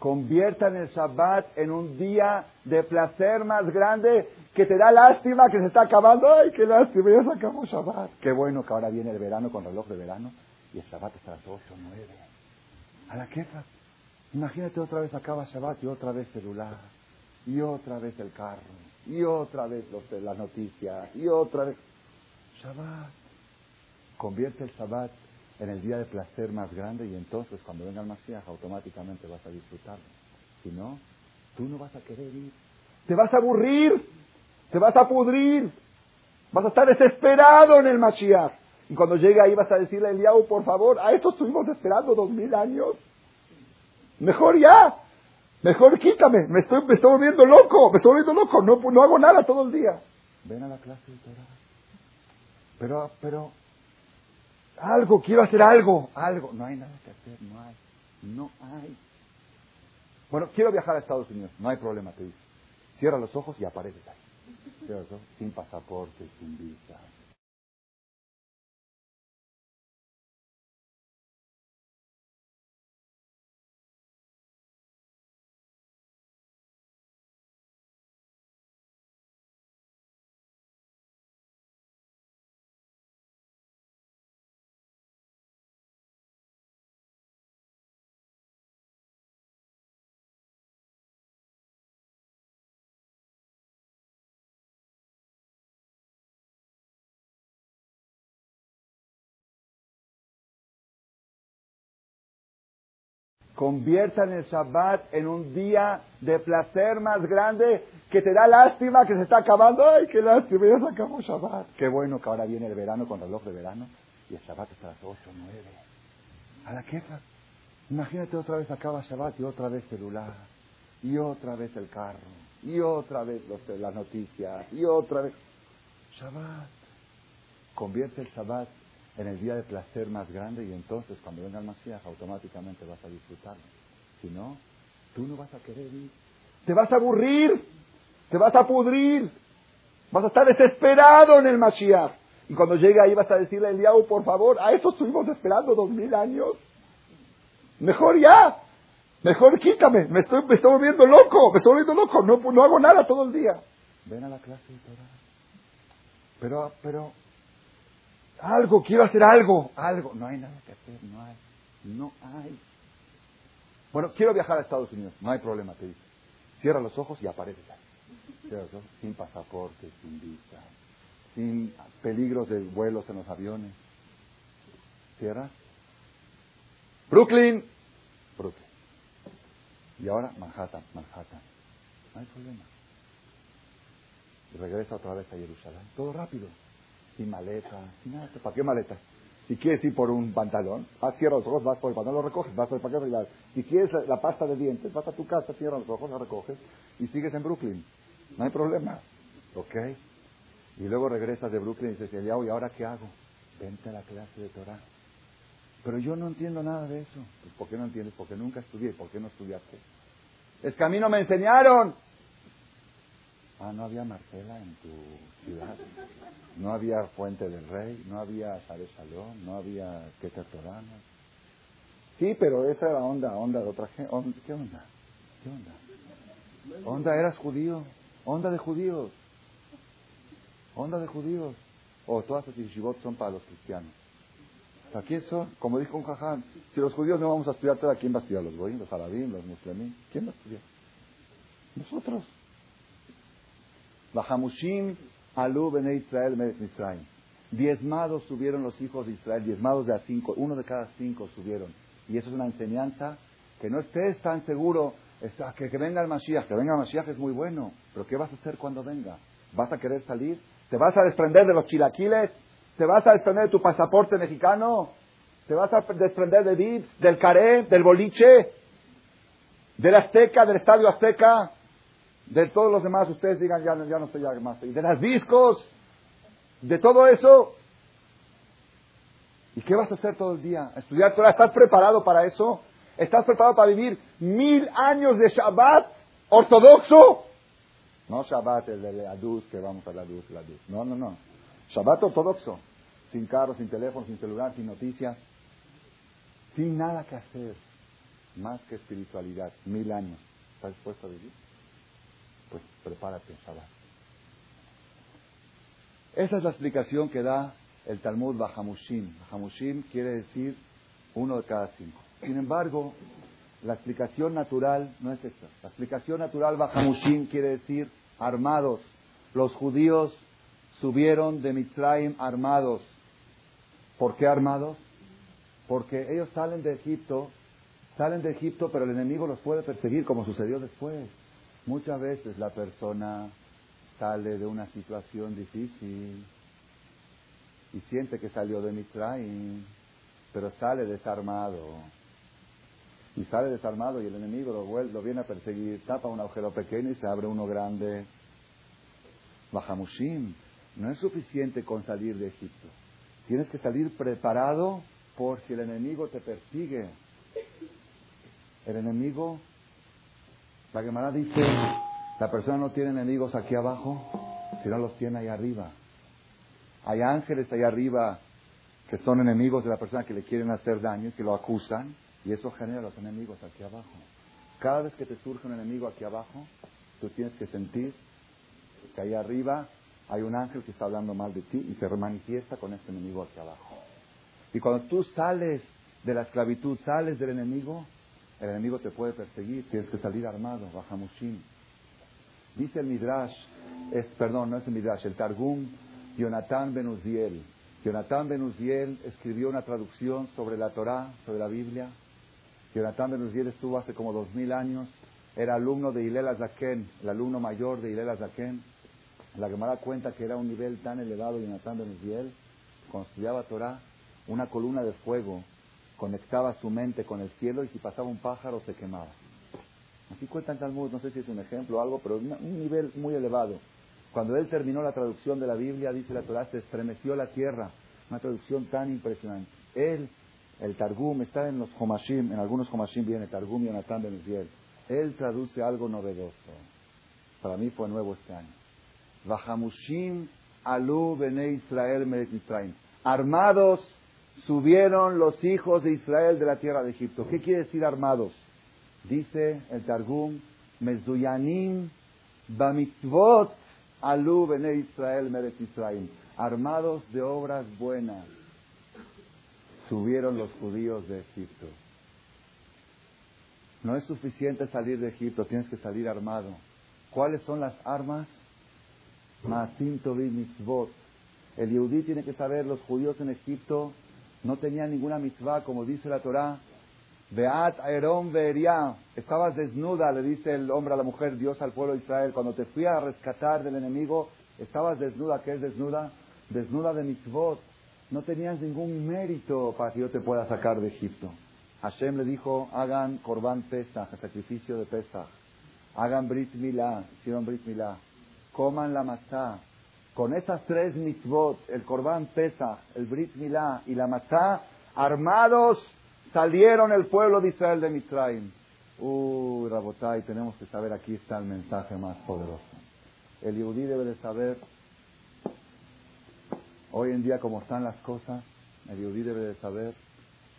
Conviertan el Shabbat en un día de placer más grande que te da lástima que se está acabando. ¡Ay, qué lástima! Ya se acabó Shabbat. Qué bueno que ahora viene el verano con reloj de verano y el Shabbat está a las 8 o 9. A la queja. Imagínate otra vez acaba Shabbat y otra vez celular. Y otra vez el carro. Y otra vez los, las noticias. Y otra vez. Shabbat. Convierte el Shabbat en el día de placer más grande y entonces cuando venga el Mashiach automáticamente vas a disfrutarlo. Si no, tú no vas a querer ir. Te vas a aburrir, te vas a pudrir, vas a estar desesperado en el Mashiach. Y cuando llegue ahí vas a decirle a Eliau, por favor, a esto estuvimos esperando dos mil años. Mejor ya, mejor quítame, me estoy, me estoy volviendo loco, me estoy volviendo loco, no, no hago nada todo el día. Ven a la clase de. Pero, pero, algo, quiero hacer algo, algo. No hay nada que hacer, no hay. No hay. Bueno, quiero viajar a Estados Unidos. No hay problema, te dice. Cierra los ojos y apareces ahí. Sin pasaporte, sin visa. Conviertan el Shabbat en un día de placer más grande que te da lástima que se está acabando. ¡Ay, qué lástima! Ya se acabó Shabbat. Qué bueno que ahora viene el verano con reloj de verano y el Shabbat está a las 8, 9. A la queja. Imagínate otra vez acaba Shabbat y otra vez celular. Y otra vez el carro. Y otra vez los, las noticias. Y otra vez. Shabbat. Convierte el Shabbat en el día de placer más grande y entonces cuando venga el Mashiach automáticamente vas a disfrutarlo. Si no, tú no vas a querer ir. Te vas a aburrir, te vas a pudrir, vas a estar desesperado en el Mashiach. Y cuando llegue ahí vas a decirle a Eliau, por favor, a eso estuvimos esperando dos mil años. Mejor ya, mejor quítame, me estoy, me estoy volviendo loco, me estoy volviendo loco, no, no hago nada todo el día. Ven a la clase de Torah. Pero, pero, algo, quiero hacer algo, algo. No hay nada que hacer, no hay. No hay. Bueno, quiero viajar a Estados Unidos. No hay problema, te dice. Cierra los ojos y apareces Cierra los ojos, sin pasaporte, sin visa, sin peligros de vuelos en los aviones. Cierra. Brooklyn, Brooklyn. Y ahora Manhattan, Manhattan. No hay problema. Y regresa otra vez a Jerusalén. Todo rápido sin maleta, sin nada. ¿Para qué maleta? Si quieres ir por un pantalón, vas, cierra los ojos, vas por el pantalón, lo recoges, vas por el pantalón, Si quieres la, pasta de dientes, vas a tu casa, cierra los ojos, la recoges y sigues en Brooklyn. No hay problema. ¿Ok? Y luego regresas de Brooklyn y dices, ¿y ahora qué hago? Vente a la clase de Torah. Pero yo no entiendo nada de eso. Pues, ¿Por qué no entiendes? Porque nunca estudié. ¿Por qué no estudiaste? Es que a mí no me enseñaron. Ah, no había Marcela en tu ciudad. No había Fuente del Rey, no había Sare Salón, no había Keter Sí, pero esa era onda, onda de otra gente. ¿Qué onda? ¿Qué onda? Onda, eras judío. Onda de judíos. Onda de judíos. O todas las yeshivot son para los cristianos. Aquí eso, como dijo un jaján, si los judíos no vamos a estudiar, ¿quién va a estudiar? ¿Los goyim, los arabín, los muslimín? ¿Quién va a estudiar? Nosotros. Bajamushim alu bene Israel Misraim. Diezmados subieron los hijos de Israel, diezmados de a cinco, uno de cada cinco subieron. Y eso es una enseñanza que no estés tan seguro, que, venga el Mashiach, que venga el Mashiach es muy bueno, pero ¿qué vas a hacer cuando venga? ¿Vas a querer salir? ¿Te vas a desprender de los chilaquiles? ¿Te vas a desprender de tu pasaporte mexicano? ¿Te vas a desprender de Vips, del Caré, del boliche, del Azteca, del Estadio Azteca? De todos los demás, ustedes digan, ya, ya no estoy ya más. Y de las discos, de todo eso. ¿Y qué vas a hacer todo el día? ¿Estudiar? ¿Estás preparado para eso? ¿Estás preparado para vivir mil años de Shabbat ortodoxo? No Shabbat el de la luz, que vamos a la luz, la luz. No, no, no. Shabbat ortodoxo. Sin carro, sin teléfono, sin celular, sin noticias. Sin nada que hacer. Más que espiritualidad. Mil años. ¿Estás dispuesto a vivir? Pues prepárate, Shabbat. Esa es la explicación que da el Talmud Bahamushim. Bahamushim quiere decir uno de cada cinco. Sin embargo, la explicación natural no es esta. La explicación natural Bahamushim quiere decir armados. Los judíos subieron de Mitzrayim armados. ¿Por qué armados? Porque ellos salen de Egipto, salen de Egipto, pero el enemigo los puede perseguir, como sucedió después. Muchas veces la persona sale de una situación difícil y siente que salió de Mitzrayim, pero sale desarmado. Y sale desarmado y el enemigo lo, vuelve, lo viene a perseguir, tapa un agujero pequeño y se abre uno grande. Bajamushim, no es suficiente con salir de Egipto. Tienes que salir preparado por si el enemigo te persigue. El enemigo, la Gemara dice, la persona no tiene enemigos aquí abajo, sino los tiene ahí arriba. Hay ángeles ahí arriba que son enemigos de la persona que le quieren hacer daño que lo acusan, y eso genera los enemigos aquí abajo. Cada vez que te surge un enemigo aquí abajo, tú tienes que sentir que ahí arriba hay un ángel que está hablando mal de ti y se manifiesta con este enemigo aquí abajo. Y cuando tú sales de la esclavitud, sales del enemigo, el enemigo te puede perseguir, tienes que salir armado, bajamushim. Dice el Midrash, es, perdón, no es el Midrash, el Targum, Jonathan Ben Uziel. Jonathan Ben Uziel escribió una traducción sobre la Torá, sobre la Biblia. Jonathan Ben Uziel estuvo hace como dos mil años, era alumno de Hillel Azaken, el alumno mayor de Hillel Azaken. La Gemara cuenta que era un nivel tan elevado Jonathan Ben Uziel, cuando estudiaba Torá, una columna de fuego conectaba su mente con el cielo y si pasaba un pájaro se quemaba. Así cuentan Talmud, no sé si es un ejemplo o algo, pero un nivel muy elevado. Cuando él terminó la traducción de la Biblia, dice la Torah, se estremeció la tierra. Una traducción tan impresionante. Él, el Targum, está en los Homashim, en algunos Homashim viene Targum y Jonathan Ben Uziel. Él traduce algo novedoso. Para mí fue nuevo este año. Vahamushim alu bene Israel Israel. Armados subieron los hijos de Israel de la tierra de Egipto. ¿Qué quiere decir armados? Dice el Targum, Mezuyanim bamitzvot alu bene Israel meret Israel. Armados de obras buenas subieron los judíos de Egipto. No es suficiente salir de Egipto, tienes que salir armado. ¿Cuáles son las armas? Maasim mitzvot. El Yehudí tiene que saber, los judíos en Egipto no tenían ninguna mitzvah, como dice la Torah. Beat Aeron Beria. Estabas desnuda, le dice el hombre a la mujer, Dios al pueblo de Israel. Cuando te fui a rescatar del enemigo, estabas desnuda. ¿Qué es desnuda? Desnuda de mitzvot. No tenías ningún mérito para que yo te pueda sacar de Egipto. Hashem le dijo, hagan Korban Pesach, sacrificio de Pesach. Hagan Brit Milá, hicieron Brit Milá coman la matzá. Con esas tres mitzvot, el Corban Pesach, el Brit Milá y la matzá, armados salieron el pueblo de Israel de Mitzrayim. Uy, Rabotai, tenemos que saber, aquí está el mensaje más poderoso. El Yehudí debe de saber, hoy en día como están las cosas, el Yehudí debe de saber,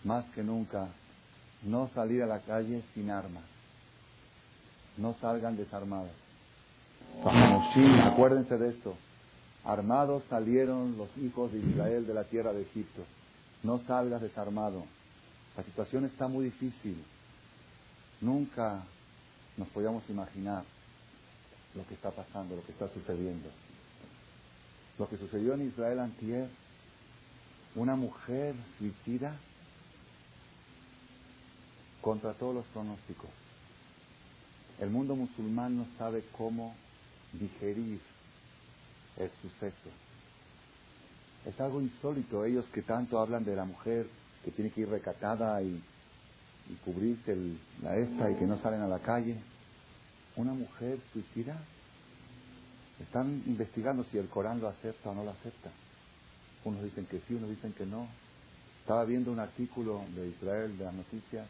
más que nunca, no salir a la calle sin armas. No salgan desarmados acuérdense de esto. Armados salieron los hijos de Israel de la tierra de Egipto. No salgas desarmado. La situación está muy difícil. Nunca nos podíamos imaginar lo que está pasando, lo que está sucediendo. Lo que sucedió en Israel antier, una mujer suicida contra todos los pronósticos. El mundo musulmán no sabe cómo digerir el suceso. Es algo insólito, ellos que tanto hablan de la mujer que tiene que ir recatada y, cubrirse la esta y que no salen a la calle. Una mujer suicida. Están investigando si el Corán lo acepta o no lo acepta. Unos dicen que sí, unos dicen que no. Estaba viendo un artículo de Israel, de las noticias,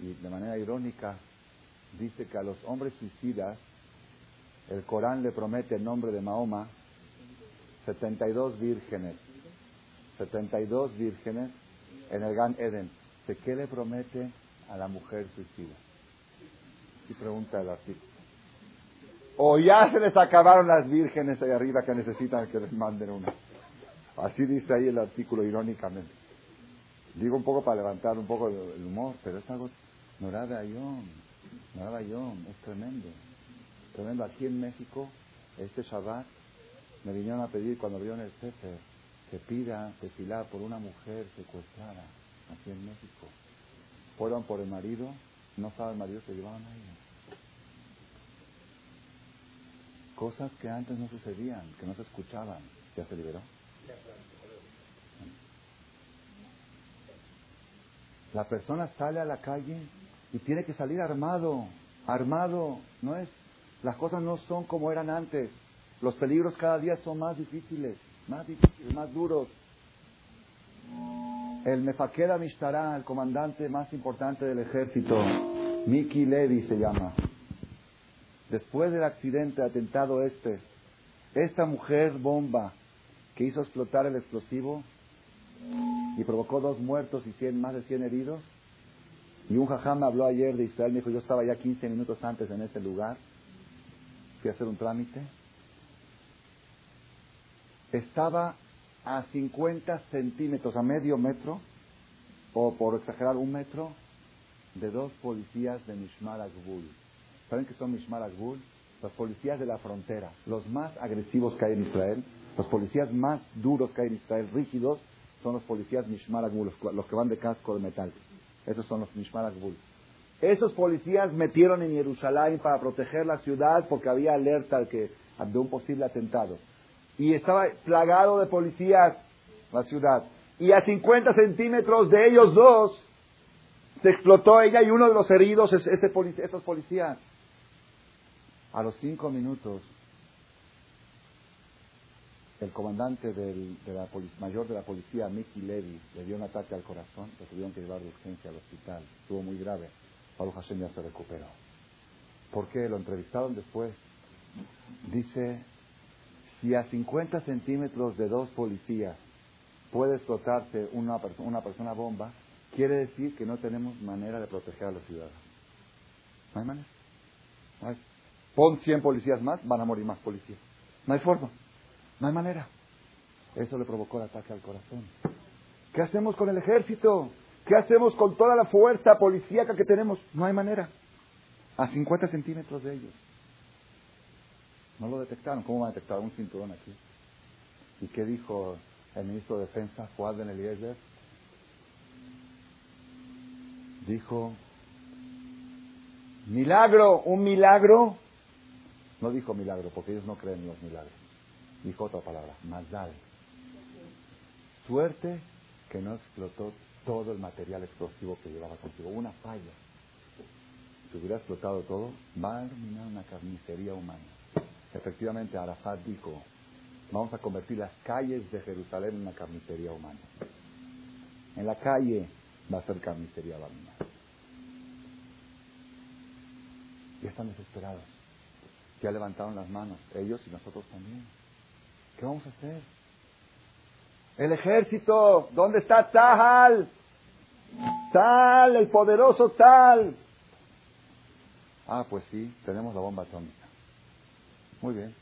y de manera irónica, dice que a los hombres suicidas el Corán le promete en nombre de Mahoma 72 vírgenes. 72 vírgenes en el Gan Eden. ¿De qué le promete a la mujer suicida? Y pregunta el artículo. O ya se les acabaron las vírgenes ahí arriba que necesitan que les manden una. Así dice ahí el artículo irónicamente. Digo un poco para levantar un poco el humor, pero es algo... Norada Ayón, Norada Ayón, es tremendo. Tremendo. Aquí en México, este Shabbat, me vinieron a pedir cuando vieron el Sefer que pida tefilar por una mujer secuestrada aquí en México. Fueron por el marido, no estaba el marido, se llevaban a ella. Cosas que antes no sucedían, que no se escuchaban. ¿Ya se liberó? La persona sale a la calle y tiene que salir armado, armado. No es, las cosas no son como eran antes. Los peligros cada día son más difíciles, más difíciles, más duros. El Mefaqueda Mishtará, el comandante más importante del ejército, Miki Levy se llama. Después del accidente, atentado este, esta mujer bomba que hizo explotar el explosivo y provocó dos muertos y cien, más de 100 heridos. Y un jajam me habló ayer de Israel, me dijo, yo estaba ya 15 minutos antes en ese lugar, fui a hacer un trámite. Estaba a 50 centímetros, a medio metro, o por exagerar un metro, de dos policías de Mishmar Agbul. ¿Saben qué son Mishmar Agbul? Los policías de la frontera, los más agresivos que hay en Israel, los policías más duros que hay en Israel, rígidos, son los policías Mishmar Agbul, los que van de casco de metal. Esos son los Mishmar Agbul. Esos policías metieron en Jerusalén para proteger la ciudad porque había alerta de, un posible atentado. Y estaba plagado de policías la ciudad. Y a 50 centímetros de ellos dos se explotó ella y uno de los heridos es ese esos policías. A los cinco minutos el comandante del, de la mayor de la policía, Mickey Levy, le dio un ataque al corazón, lo tuvieron que llevar de urgencia al hospital, estuvo muy grave. Pablo Hashem ya se recuperó. ¿Por qué? Lo entrevistaron después. Dice, si a 50 centímetros de dos policías puede explotarse una, una persona bomba, quiere decir que no tenemos manera de proteger a los ciudadanos. No hay manera. Pon 100 policías más, van a morir más policías. No hay forma. No hay manera. Eso le provocó el ataque al corazón. ¿Qué hacemos con el ejército? ¿Qué hacemos con toda la fuerza policíaca que tenemos? No hay manera. A 50 centímetros de ellos. No lo detectaron. ¿Cómo van a detectar un cinturón aquí? ¿Y qué dijo el ministro de Defensa, Juan de Eliezer? Dijo, milagro, un milagro. No dijo milagro, porque ellos no creen en los milagros dijo otra palabra, mazal. Suerte que no explotó todo el material explosivo que llevaba contigo. Una falla. Si hubiera explotado todo, va a terminar una carnicería humana. Efectivamente, Arafat dijo, vamos a convertir las calles de Jerusalén en una carnicería humana. En la calle va a ser carnicería humana. Y están desesperados. Ya levantaron las manos, ellos y nosotros también. ¿Qué vamos a hacer? El ejército, ¿dónde está Tal? Tal, el poderoso Tal. Ah, pues sí, tenemos la bomba atómica. Muy bien.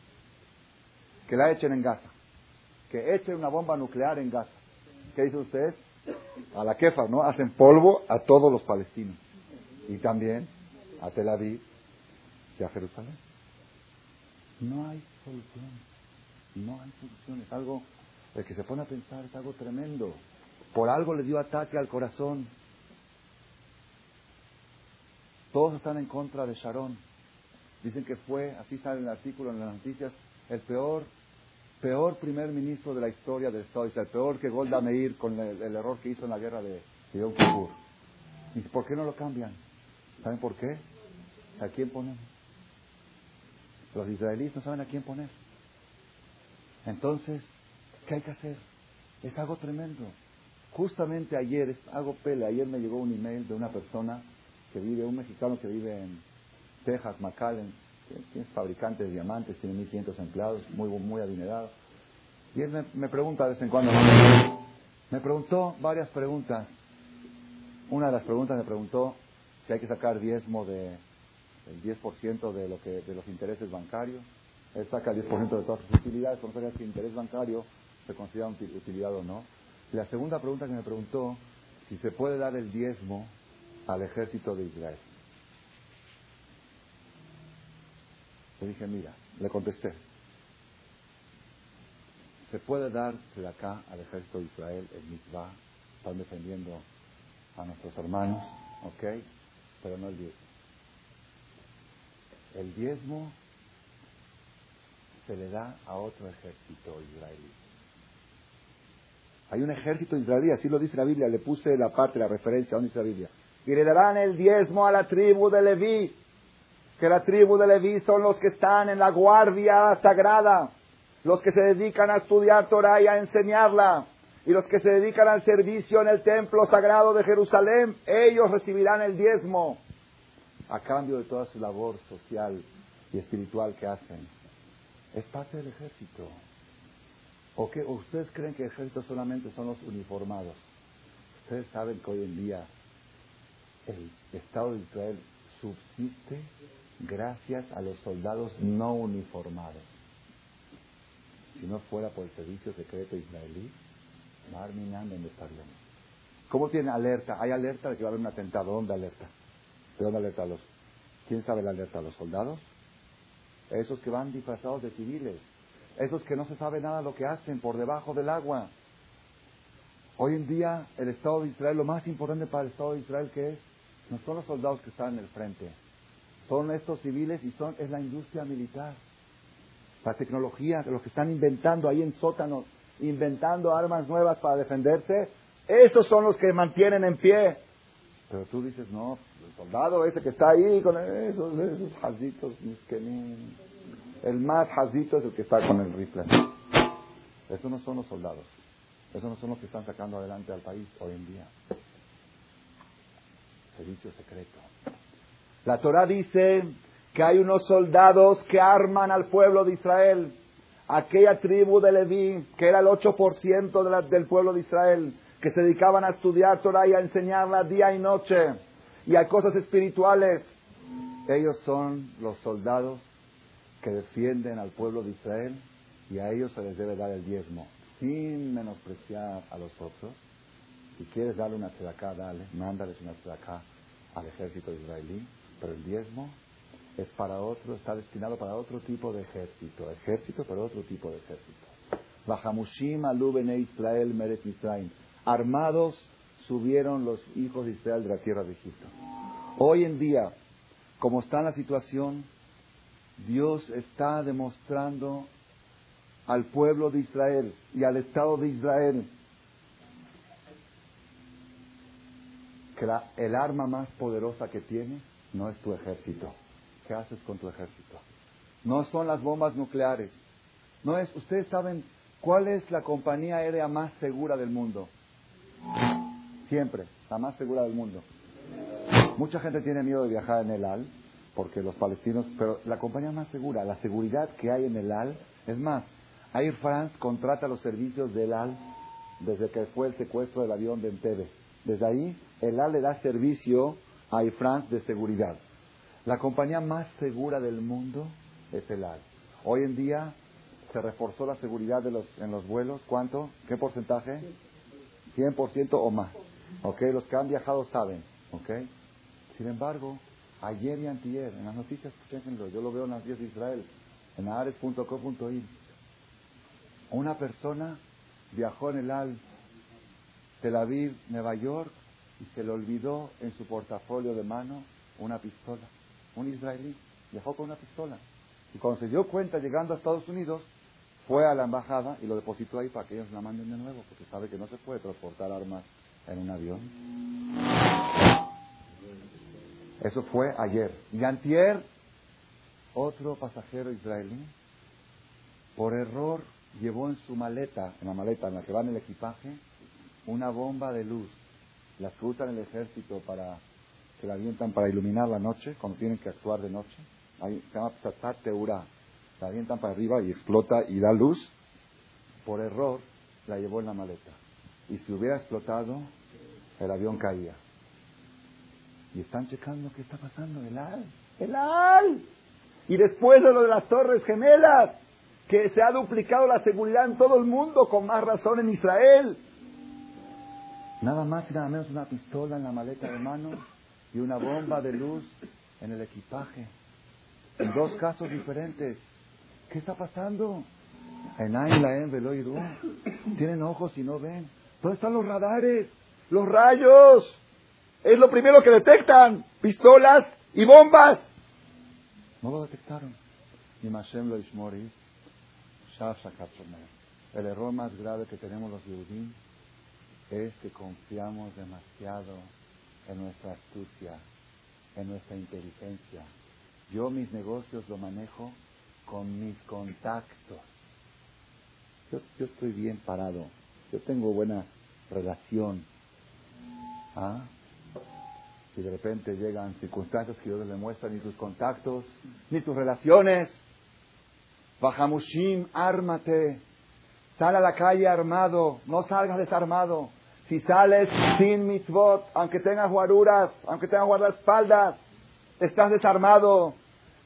Que la echen en Gaza. Que echen una bomba nuclear en Gaza. ¿Qué dicen ustedes? A la quefa, ¿no? Hacen polvo a todos los palestinos. Y también a Tel Aviv y a Jerusalén. No hay solución. No hay solución, es algo, el que se pone a pensar es algo tremendo. Por algo le dio ataque al corazón. Todos están en contra de Sharon. Dicen que fue, así sale en el artículo en las noticias, el peor, peor primer ministro de la historia del Estado el peor que Golda Meir con el, error que hizo en la guerra de, de Yom Kippur. ¿Y por qué no lo cambian? ¿Saben por qué? ¿A quién ponen? Los israelíes no saben a quién poner. Entonces, ¿qué hay que hacer? Es algo tremendo. Justamente ayer, es algo pele, ayer me llegó un email de una persona que vive, un mexicano que vive en Texas, McAllen, que es fabricante de diamantes, tiene 1.500 empleados, muy, muy adinerado. Y él me, pregunta de vez en cuando, me preguntó varias preguntas. Una de las preguntas me preguntó si hay que sacar diezmo de el 10% de lo que de los intereses bancarios. Él saca el 10% de todas sus utilidades, no sabía si interés bancario se considera utilidad o no. La segunda pregunta que me preguntó, si se puede dar el diezmo al ejército de Israel. Le dije, mira, le contesté, se puede dar de acá al ejército de Israel el mitzvah, están defendiendo a nuestros hermanos, ¿ok? Pero no el diezmo. El diezmo se le da a otro ejército israelí. Hay un ejército israelí, así lo dice la Biblia, le puse la parte, la referencia, ¿dónde dice la Biblia? Y le darán el diezmo a la tribu de Leví, que la tribu de Leví son los que están en la guardia sagrada, los que se dedican a estudiar Torah y a enseñarla, y los que se dedican al servicio en el templo sagrado de Jerusalén, ellos recibirán el diezmo a cambio de toda su labor social y espiritual que hacen. Es parte del ejército. ¿O, qué? ustedes creen que el ejército solamente son los uniformados? Ustedes saben que hoy en día el Estado de Israel subsiste gracias a los soldados no uniformados. Si no fuera por el servicio secreto israelí, ¿dónde estaríamos? ¿Cómo tiene alerta? ¿Hay alerta de que va a haber un atentado? ¿Dónde alerta? ¿De dónde alerta a los? ¿Quién sabe la alerta? ¿Los soldados? Esos que van disfrazados de civiles. Esos que no se sabe nada lo que hacen por debajo del agua. Hoy en día el Estado de Israel, lo más importante para el Estado de Israel que es, no son los soldados que están en el frente, son estos civiles y son, es la industria militar, la tecnología, los que están inventando ahí en sótanos, inventando armas nuevas para defenderse, esos son los que mantienen en pie. Pero tú dices, no, el soldado ese que está ahí con esos, esos jazitos, el más jazito es el que está con el rifle. Esos no son los soldados. Esos no son los que están sacando adelante al país hoy en día. Servicio secreto. La Torah dice que hay unos soldados que arman al pueblo de Israel. Aquella tribu de Leví, que era el 8% del pueblo de Israel, que se dedicaban a estudiar Torah y a enseñarla día y noche, y a cosas espirituales. Ellos son los soldados que defienden al pueblo de Israel y a ellos se les debe dar el diezmo sin menospreciar a los otros. Si quieres darle una tzedakah, dale, mándales una tzedakah al ejército israelí, pero el diezmo es para otro, está destinado para otro tipo de ejército, ejército para otro tipo de ejército. Bajamushim alubene Israel meret Israel. Armados subieron los hijos de Israel de la tierra de Egipto. Hoy en día, como está la situación, Dios está demostrando al pueblo de Israel y al Estado de Israel que el arma más poderosa que tiene no es tu ejército. ¿Qué haces con tu ejército? No son las bombas nucleares. No es, ustedes saben cuál es la compañía aérea más segura del mundo. Siempre, la más segura del mundo. Mucha gente tiene miedo de viajar en el AL, porque los palestinos, pero la compañía más segura, la seguridad que hay en el AL, es más, Air France contrata los servicios del AL desde que fue el secuestro del avión de Entebbe. Desde ahí, el AL le da servicio a Air France de seguridad. La compañía más segura del mundo es el AL. Hoy en día se reforzó la seguridad de los, en los vuelos. ¿Cuánto? ¿Qué porcentaje? 100% o más. ¿Ok? Los que han viajado saben. ¿Ok? Sin embargo, ayer y antier, en las noticias, yo lo veo en las 10 de Israel, en ares.co.ir, una persona viajó en el AL Tel Aviv, Nueva York, y se le olvidó en su portafolio de mano una pistola. Un israelí viajó con una pistola. Y cuando se dio cuenta, llegando a Estados Unidos, fue a la embajada y lo depositó ahí para que ellos la manden de nuevo, porque sabe que no se puede transportar armas en un avión. Eso fue ayer. Y antier, otro pasajero israelí, por error, llevó en su maleta, en la maleta en la que va en el equipaje, una bomba de luz. Las que usan el ejército para que la avientan para iluminar la noche, cuando tienen que actuar de noche. Ahí, se llama Ptatat Teura. La avientan para arriba y explota y da luz. Por error, la llevó en la maleta. Y si hubiera explotado, el avión caía. Y están checando qué está pasando. El AL. El AL. Y después de lo de las Torres Gemelas, que se ha duplicado la seguridad en todo el mundo, con más razón en Israel. Nada más y nada menos una pistola en la maleta de mano y una bomba de luz en el equipaje. En dos casos diferentes. ¿Qué está pasando? En Ain, Velo y Tienen ojos y no ven. ¿Dónde están los radares? Los rayos. Es lo primero que detectan. Pistolas y bombas. No lo detectaron. Ni Mashem lo. El error más grave que tenemos los judíos es que confiamos demasiado en nuestra astucia, en nuestra inteligencia. Yo mis negocios lo manejo con mis contactos. Yo, yo estoy bien parado, yo tengo buena relación. ¿Ah? Si de repente llegan circunstancias que Dios le muestra ni tus contactos, ni tus relaciones, Bajamushim, ármate. Sal a la calle armado, no salgas desarmado. Si sales sin mitzvot, aunque tengas guaruras, aunque tengas guardaespaldas, estás desarmado.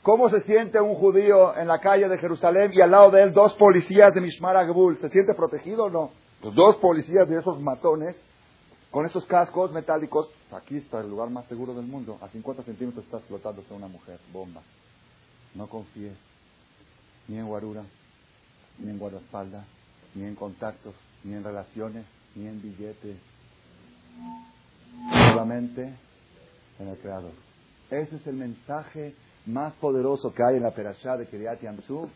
¿Cómo se siente un judío en la calle de Jerusalén y al lado de él dos policías de Mishmar Agbul? ¿Se siente protegido o no? Pues dos policías de esos matones, con esos cascos metálicos. Aquí está el lugar más seguro del mundo. A 50 centímetros está explotándose una mujer. Bomba. No confíes ni en guarura, ni en guardaespaldas, ni en contactos, ni en relaciones, ni en billetes. Solamente en el Creador. Ese es el mensaje más poderoso que hay en la Perashá de Kiryat Yamsu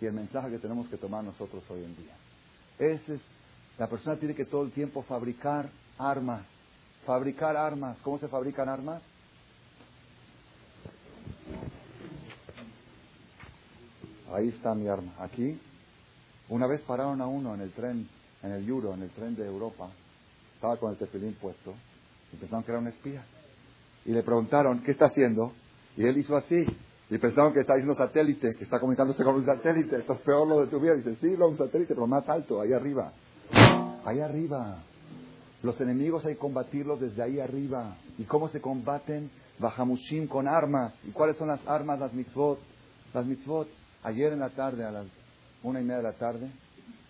y el mensaje que tenemos que tomar nosotros hoy en día. Ese es, la persona tiene que todo el tiempo fabricar armas. Fabricar armas. ¿Cómo se fabrican armas? Ahí está mi arma. Aquí, una vez pararon a uno en el tren, en el Euro, en el tren de Europa. Estaba con el tefilín puesto. Y pensaron que era un espía. Y le preguntaron, ¿qué está haciendo? Y él hizo así. Y pensaron que está haciendo satélite, que está comunicándose con un satélite. Esto es peor lo de tu vida. Dice, sí, lo un satélite, pero más alto, ahí arriba. Ahí arriba. Los enemigos hay que combatirlos desde ahí arriba. ¿Y cómo se combaten? Bajamushim con armas. ¿Y cuáles son las armas? Las mitzvot. Las mitzvot Ayer en la tarde, a las una y media de la tarde,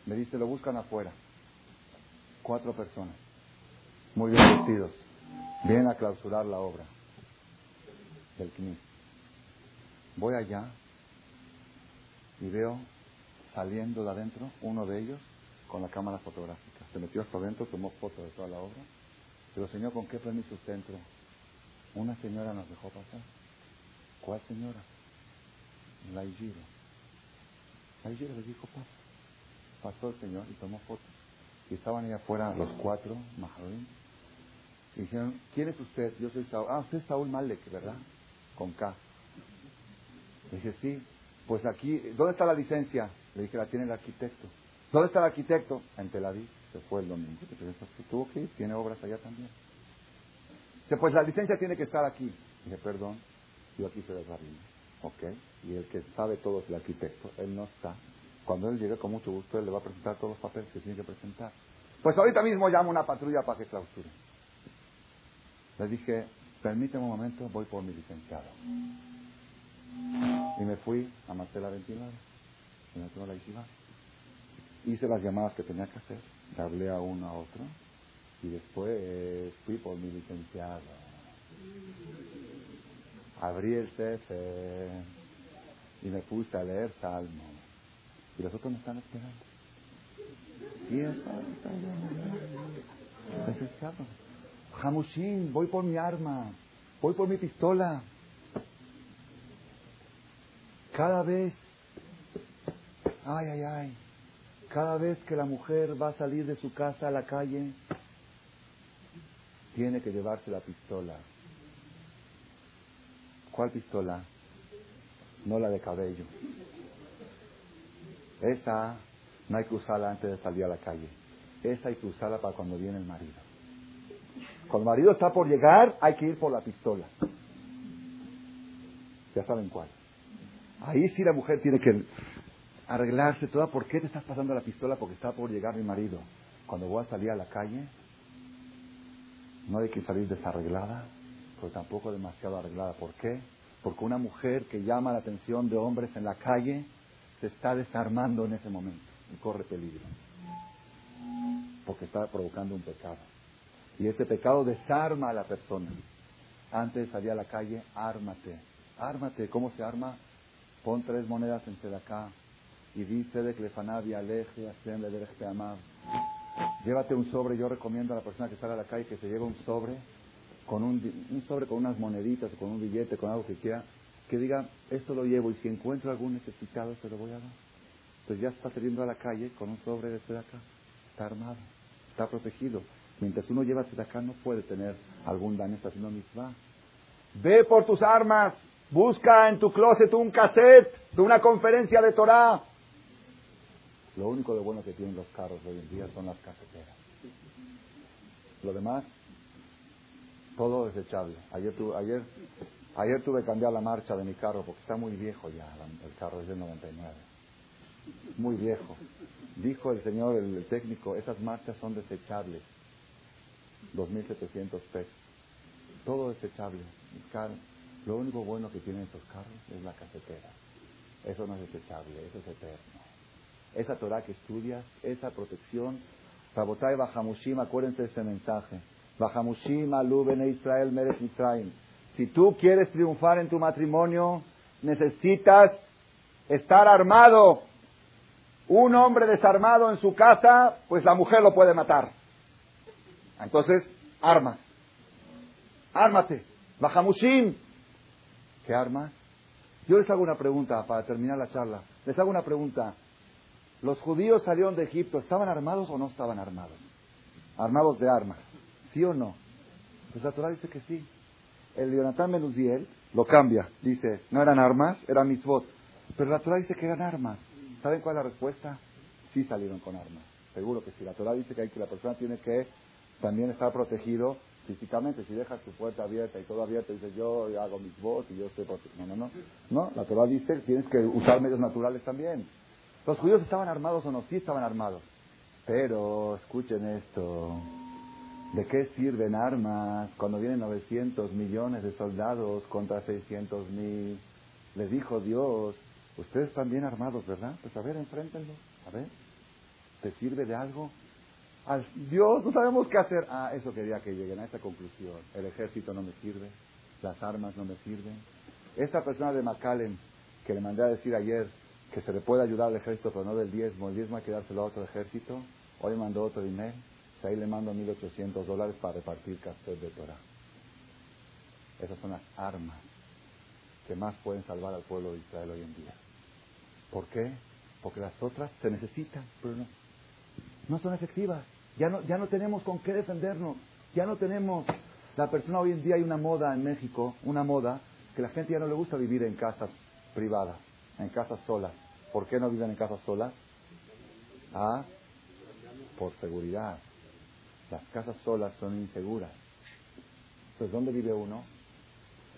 me dice, lo buscan afuera. Cuatro personas, muy bien vestidos, vienen a clausurar la obra del CNI. Voy allá y veo saliendo de adentro uno de ellos con la cámara fotográfica. Se metió hasta adentro, tomó fotos de toda la obra. Pero señor, ¿con qué permiso usted entró? Una señora nos dejó pasar. ¿Cuál señora? La Igiro. Ahí yo le dijo, pasa. Pasó el Señor y tomó fotos. Y estaban ahí afuera los cuatro, Maharim. Y dijeron, ¿quién es usted? Yo soy Saúl. Ah, usted es Saúl Malek, ¿verdad? Con K. Le dije, sí. Pues aquí, ¿dónde está la licencia? Le dije, la tiene el arquitecto. ¿Dónde está el arquitecto? En Tel Aviv. Se fue el domingo. Tuvo que ir, tiene obras allá también. Dice, pues la licencia tiene que estar aquí. Dije, perdón, yo aquí soy el rabino. Ok y el que sabe todo es el arquitecto, él no está. Cuando él llegue, con mucho gusto, él le va a presentar todos los papeles que tiene que presentar. Pues ahorita mismo llamo una patrulla para que clausure. Le dije, permíteme un momento, voy por mi licenciado. Y me fui a Marcela Ventilador, y me la isla. Hice las llamadas que tenía que hacer, le hablé a uno a otro, y después fui por mi licenciado. Abrí el CF y me puse a leer Salmo. Y los otros me están esperando. Y eso necesitamos. Jamushin, voy por mi arma, voy por mi pistola. Cada vez, ay, ay, ay, cada vez que la mujer va a salir de su casa a la calle, tiene que llevarse la pistola. ¿Cuál pistola? no la de cabello. Esa no hay que usarla antes de salir a la calle. Esa hay que usarla para cuando viene el marido. Cuando el marido está por llegar, hay que ir por la pistola. Ya saben cuál. Ahí sí la mujer tiene que arreglarse toda. ¿Por qué te estás pasando la pistola? Porque está por llegar mi marido. Cuando voy a salir a la calle, no hay que salir desarreglada, pero tampoco demasiado arreglada. ¿Por qué? Porque una mujer que llama la atención de hombres en la calle se está desarmando en ese momento y corre peligro. Porque está provocando un pecado. Y ese pecado desarma a la persona. Antes de salir a la calle, ármate. Ármate. ¿Cómo se arma? Pon tres monedas en acá y dice de Clefanab y Aleje, de Amar. Llévate un sobre. Yo recomiendo a la persona que sale a la calle que se lleve un sobre con un, un sobre con unas moneditas, con un billete, con algo que quiera, que diga, esto lo llevo y si encuentro algún necesitado se lo voy a dar. Pues ya está saliendo a la calle con un sobre de acá. Está armado, está protegido. Mientras uno lleva acá no puede tener algún daño, está haciendo misma. Ve por tus armas, busca en tu closet un cassette de una conferencia de Torah. Lo único de bueno que tienen los carros hoy en día son las caseteras. Lo demás, todo desechable. Ayer, tuve que cambiar la marcha de mi carro porque está muy viejo ya, el carro es del 99. Muy viejo. Dijo el señor, el técnico, esas marchas son desechables. 2.700 pesos. Todo desechable. Lo único bueno que tienen esos carros es la casetera. Eso no es desechable, eso es eterno. Esa Torah que estudias, esa protección. Rabotai Bajamushim, acuérdense de ese mensaje. Bajamushim, Alubene Israel, Merech Israel. Si tú quieres triunfar en tu matrimonio, necesitas estar armado. Un hombre desarmado en su casa, pues la mujer lo puede matar. Entonces, armas. Ármate. Bajamushim. ¿Qué armas? Yo les hago una pregunta para terminar la charla. Les hago una pregunta. ¿Los judíos salieron de Egipto? ¿Estaban armados o no estaban armados? Armados de armas. ¿Sí o no? Pues la Torah dice que sí. El Jonathan Menuziel lo cambia. Dice, no eran armas, eran mitzvot. Pero la Torah dice que eran armas. ¿Saben cuál es la respuesta? Sí salieron con armas. Seguro que sí. La Torah dice que, hay que la persona tiene que también estar protegido físicamente. Si dejas tu puerta abierta y todo abierto, dices yo hago mis votos y yo estoy. No, no, no. No, la Torah dice que tienes que usar medios naturales también. ¿Los judíos estaban armados o no? Sí estaban armados. Pero, escuchen esto. ¿De qué sirven armas cuando vienen 900 millones de soldados contra 600 mil? Les dijo Dios, ustedes están bien armados, ¿verdad? Pues a ver, enfréntenlo. A ver, ¿te sirve de algo? Dios, no sabemos qué hacer. Ah, eso quería que lleguen a esa conclusión. El ejército no me sirve, las armas no me sirven. Esta persona de McAllen, que le mandé a decir ayer que se le puede ayudar al ejército, pero no del diezmo, el diezmo hay que dárselo a otro ejército, hoy mandó otro dinero, ahí le mando 1.800 dólares para repartir cassette de Torah. Esas son las armas que más pueden salvar al pueblo de Israel hoy en día. ¿Por qué? Porque las otras se necesitan, pero no, no son efectivas. Ya no, ya no tenemos con qué defendernos. Ya no tenemos. La persona hoy en día hay una moda en México, una moda, que la gente ya no le gusta vivir en casas privadas, en casas solas. ¿Por qué no viven en casas solas? Ah, por seguridad. Las casas solas son inseguras. Entonces, ¿dónde vive uno?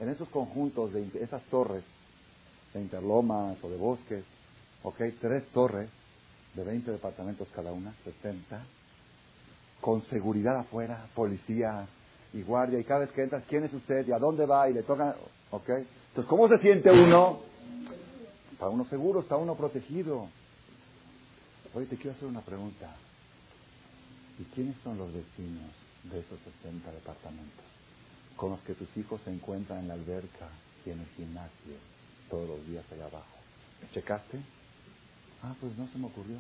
En esos conjuntos de esas torres de interlomas o de bosques, ok, tres torres de 20 departamentos cada una, 60, con seguridad afuera, policía y guardia, y cada vez que entras, ¿quién es usted? ¿Y a dónde va? Y le tocan, ¿ok? Entonces, ¿cómo se siente uno? Está uno seguro, está uno protegido. Oye, te quiero hacer una pregunta. ¿Y quiénes son los vecinos de esos 60 departamentos? Con los que tus hijos se encuentran en la alberca y en el gimnasio todos los días allá abajo. ¿Checaste? Ah, pues no se me ocurrió.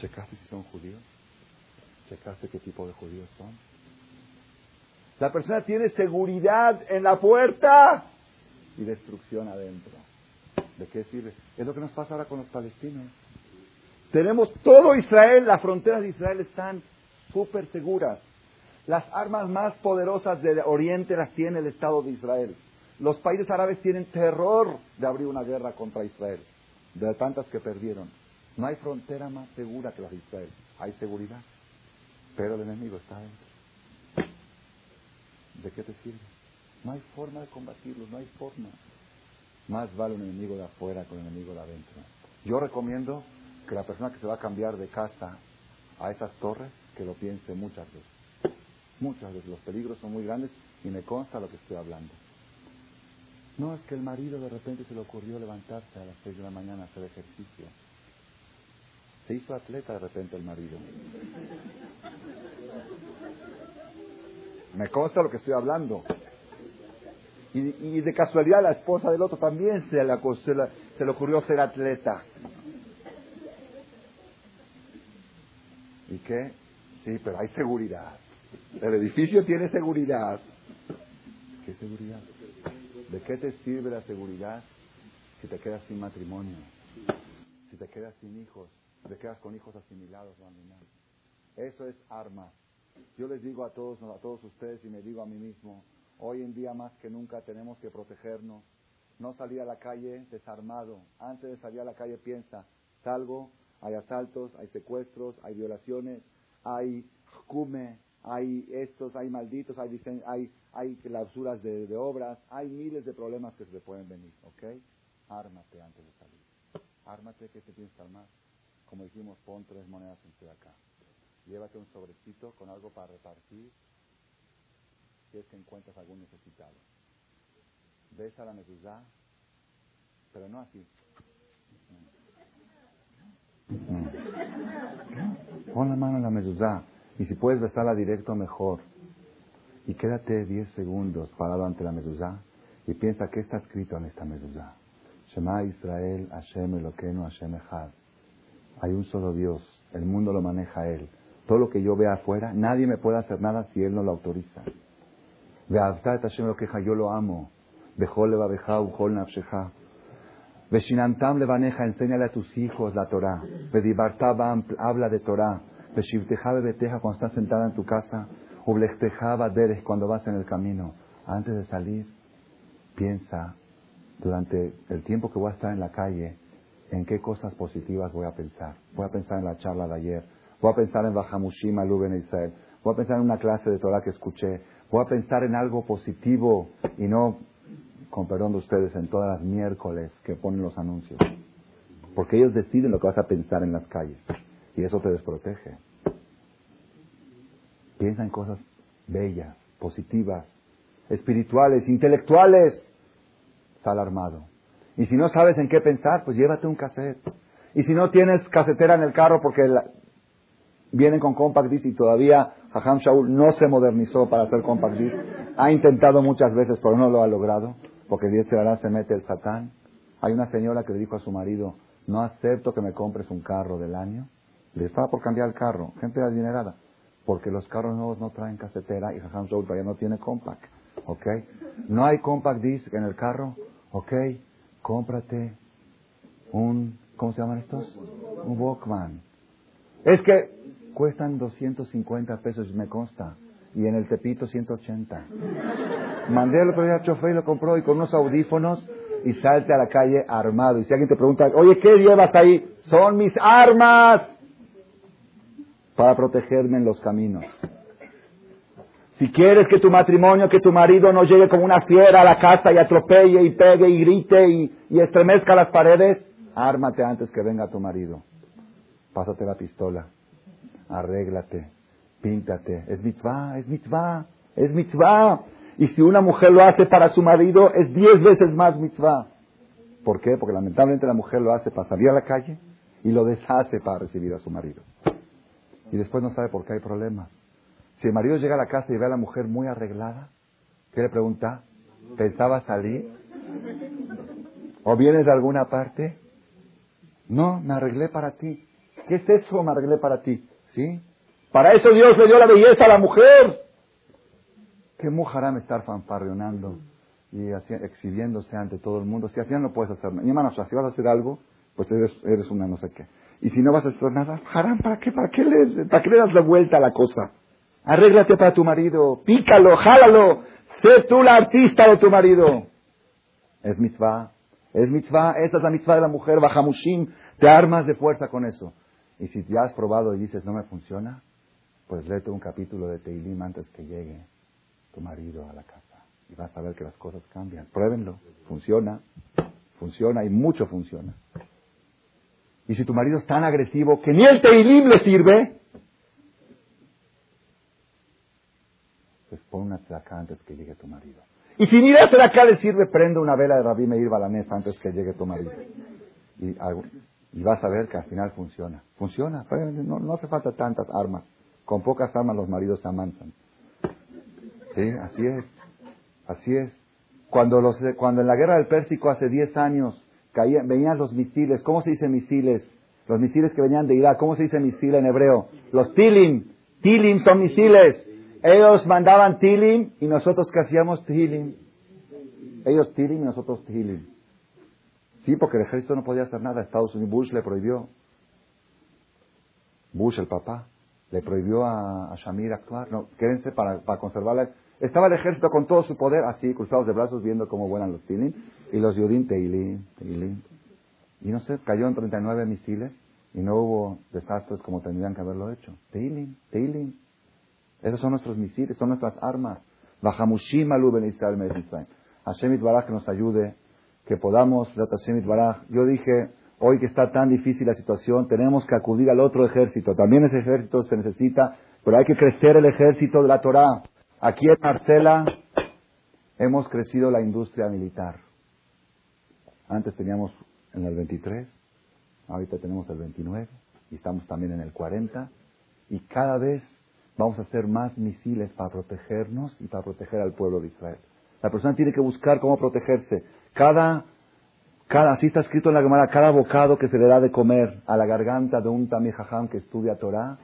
¿Checaste si son judíos? ¿Checaste qué tipo de judíos son? La persona tiene seguridad en la puerta y destrucción adentro. ¿De qué sirve? Es lo que nos pasa ahora con los palestinos. Tenemos todo Israel, las fronteras de Israel están súper seguras. Las armas más poderosas del Oriente las tiene el Estado de Israel. Los países árabes tienen terror de abrir una guerra contra Israel de tantas que perdieron. No hay frontera más segura que la de Israel. Hay seguridad, pero el enemigo está dentro. ¿de qué te sirve? No hay forma de combatirlos, no hay forma. Más vale un enemigo de afuera que un enemigo de adentro. Yo recomiendo que la persona que se va a cambiar de casa a esas torres, que lo piense muchas veces. Muchas veces. Los peligros son muy grandes y me consta lo que estoy hablando. No, es que el marido de repente se le ocurrió levantarse a las seis de la mañana a hacer ejercicio. Se hizo atleta de repente el marido. Me consta lo que estoy hablando. Y, de casualidad la esposa del otro también se le, se le ocurrió ser atleta. ¿Y qué? Sí, pero hay seguridad. El edificio tiene seguridad. ¿Qué seguridad? ¿De qué te sirve la seguridad si te quedas sin matrimonio? Si te quedas sin hijos, te quedas con hijos asimilados o animales. Eso es armas. Yo les digo a todos, a todos ustedes y me digo a mí mismo, hoy en día más que nunca tenemos que protegernos. No salir a la calle desarmado. Antes de salir a la calle piensa, salgo, hay asaltos, hay secuestros, hay violaciones, hay jume, hay estos, hay malditos, hay, hay, hay clausuras de, obras, hay miles de problemas que se te pueden venir, ¿ok? Ármate antes de salir. Ármate, que te tienes que armar? Como dijimos, pon tres monedas entre acá. Llévate un sobrecito con algo para repartir si es que encuentras algún necesitado. Besa la mezuzá, pero no así. Pon la mano en la mezuzá y si puedes besarla directo, mejor. Y quédate 10 segundos parado ante la mezuzá y piensa qué está escrito en esta mezuzá. Shema Israel, Hashem Eloqueno, Hashem Echad. Hay un solo Dios, el mundo lo maneja Él. Todo lo que yo vea afuera, nadie me puede hacer nada si Él no lo autoriza. Yo lo amo. Enséñale a tus hijos la Torah. Habla de Torah. Cuando estás sentada en tu casa, cuando vas en el camino. Antes de salir, piensa durante el tiempo que voy a estar en la calle, en qué cosas positivas voy a pensar. Voy a pensar en la charla de ayer, voy a pensar en Luben Israel, voy a pensar en una clase de Torah que escuché, voy a pensar en algo positivo y no, con perdón de ustedes, en todas las miércoles que ponen los anuncios. Porque ellos deciden lo que vas a pensar en las calles. Y eso te desprotege. Piensa en cosas bellas, positivas, espirituales, intelectuales. Está alarmado. Y si no sabes en qué pensar, pues llévate un cassette. Y si no tienes casetera en el carro porque vienen con compact disc y todavía Jajam Shaul no se modernizó para hacer compact disc, ha intentado muchas veces pero no lo ha logrado, porque Dios se mete el satán. Hay una señora que le dijo a su marido, no acepto que me compres un carro del año le estaba por cambiar el carro, gente adinerada, porque los carros nuevos no traen casetera y Jajam Soul todavía no tiene compact, ¿ok? No hay compact disc en el carro, ¿ok? Cómprate un, ¿cómo se llaman estos? Un Walkman. Es que cuestan 250 pesos, me consta, y en el Tepito 180. Mandé al otro día al chofer y lo compró y con unos audífonos y salte a la calle armado. Y si alguien te pregunta, oye, ¿qué llevas ahí? Son mis armas para protegerme en los caminos. Si quieres que tu matrimonio, que tu marido no llegue como una fiera a la casa y atropelle y pegue y grite y, estremezca las paredes, ármate antes que venga tu marido. Pásate la pistola, arréglate, píntate. Es mitzvah, es mitzvah, es mitzvah. Y si una mujer lo hace para su marido, es diez veces más mitzvah. ¿Por qué? Porque lamentablemente la mujer lo hace para salir a la calle y lo deshace para recibir a su marido y después no sabe por qué hay problemas. Si el marido llega a la casa y ve a la mujer muy arreglada, ¿qué le pregunta? ¿Pensaba salir? ¿O vienes de alguna parte? No, me arreglé para ti. ¿Qué es eso? Me arreglé para ti. ¿Sí? Para eso Dios le dio la belleza a la mujer. ¿Qué me estar fanfarreonando y exhibiéndose ante todo el mundo? Si al final no puedes hacer nada. Si vas a hacer algo, pues eres, eres una no sé qué. Y si no vas a hacer nada, harán, ¿para qué? ¿Para qué le, para qué le das la vuelta a la cosa? Arréglate para tu marido, pícalo, jálalo, sé tú la artista de tu marido. Es mitzvah, es mitzvah, esa es la mitzvah de la mujer, bajamushim, te armas de fuerza con eso. Y si ya has probado y dices no me funciona, pues léete un capítulo de Teilim antes que llegue. tu marido a la casa y vas a ver que las cosas cambian. Pruébenlo. Funciona. Funciona y mucho funciona. Y si tu marido es tan agresivo que ni el Teilim le sirve, pues pon una tlaca antes que llegue tu marido. Y si ni la tlaca le sirve, prende una vela de Rabí Meir Balanés antes que llegue tu marido. Y, y, vas a ver que al final funciona. Funciona. No, no hace falta tantas armas. Con pocas armas los maridos se amansan. Sí, así es. Así es. Cuando, los, cuando en la guerra del Pérsico hace 10 años caían, venían los misiles, ¿cómo se dice misiles? Los misiles que venían de Irak, ¿cómo se dice misil en hebreo? Los tilim. Tilim son misiles. Ellos mandaban tilim y nosotros que hacíamos tilim. Ellos tilim y nosotros tilim. Sí, porque el ejército no podía hacer nada. Estados Unidos, Bush le prohibió. Bush, el papá, le prohibió a, Shamir actuar. No, quédense para, para conservar estaba el ejército con todo su poder, así, cruzados de brazos, viendo cómo vuelan los Tilim. Y los Yudin, Teilim, Teilim. Y no sé, cayó en 39 misiles y no hubo desastres como tendrían que haberlo hecho. Teilim, Teilim. Esos son nuestros misiles, son nuestras armas. Bajamushim alu ben Israel Hashem que nos ayude, que podamos. Yo dije, hoy que está tan difícil la situación, tenemos que acudir al otro ejército. También ese ejército se necesita, pero hay que crecer el ejército de la Torah. Aquí en Marcela hemos crecido la industria militar. Antes teníamos en el 23, ahorita tenemos el 29 y estamos también en el 40 y cada vez vamos a hacer más misiles para protegernos y para proteger al pueblo de Israel. La persona tiene que buscar cómo protegerse. Cada, así está escrito en la Gemara, cada bocado que se le da de comer a la garganta de un tamijajam que estudia Torah,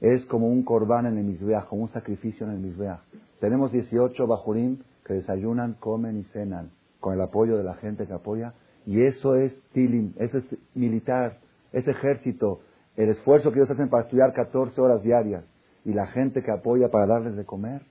es como un corbán en el Mizbeach, como un sacrificio en el Mizbeach. Tenemos 18 bajurim que desayunan, comen y cenan con el apoyo de la gente que apoya. Y eso es tilim, eso es militar, es ejército. El esfuerzo que ellos hacen para estudiar 14 horas diarias y la gente que apoya para darles de comer,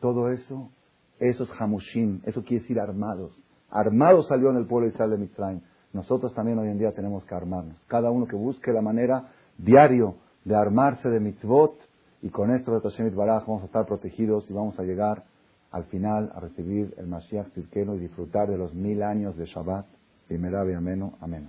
todo eso, eso es hamushim, eso quiere decir armados. Armados salió en el pueblo de Israel de Mitzrayim. Nosotros también hoy en día tenemos que armarnos. Cada uno que busque la manera diario de armarse de mitzvot y con esto de Tashem Baraj vamos a estar protegidos y vamos a llegar al final a recibir el Mashiach Tzidkenu y disfrutar de los mil años de Shabbat. Primera ameno. Amén.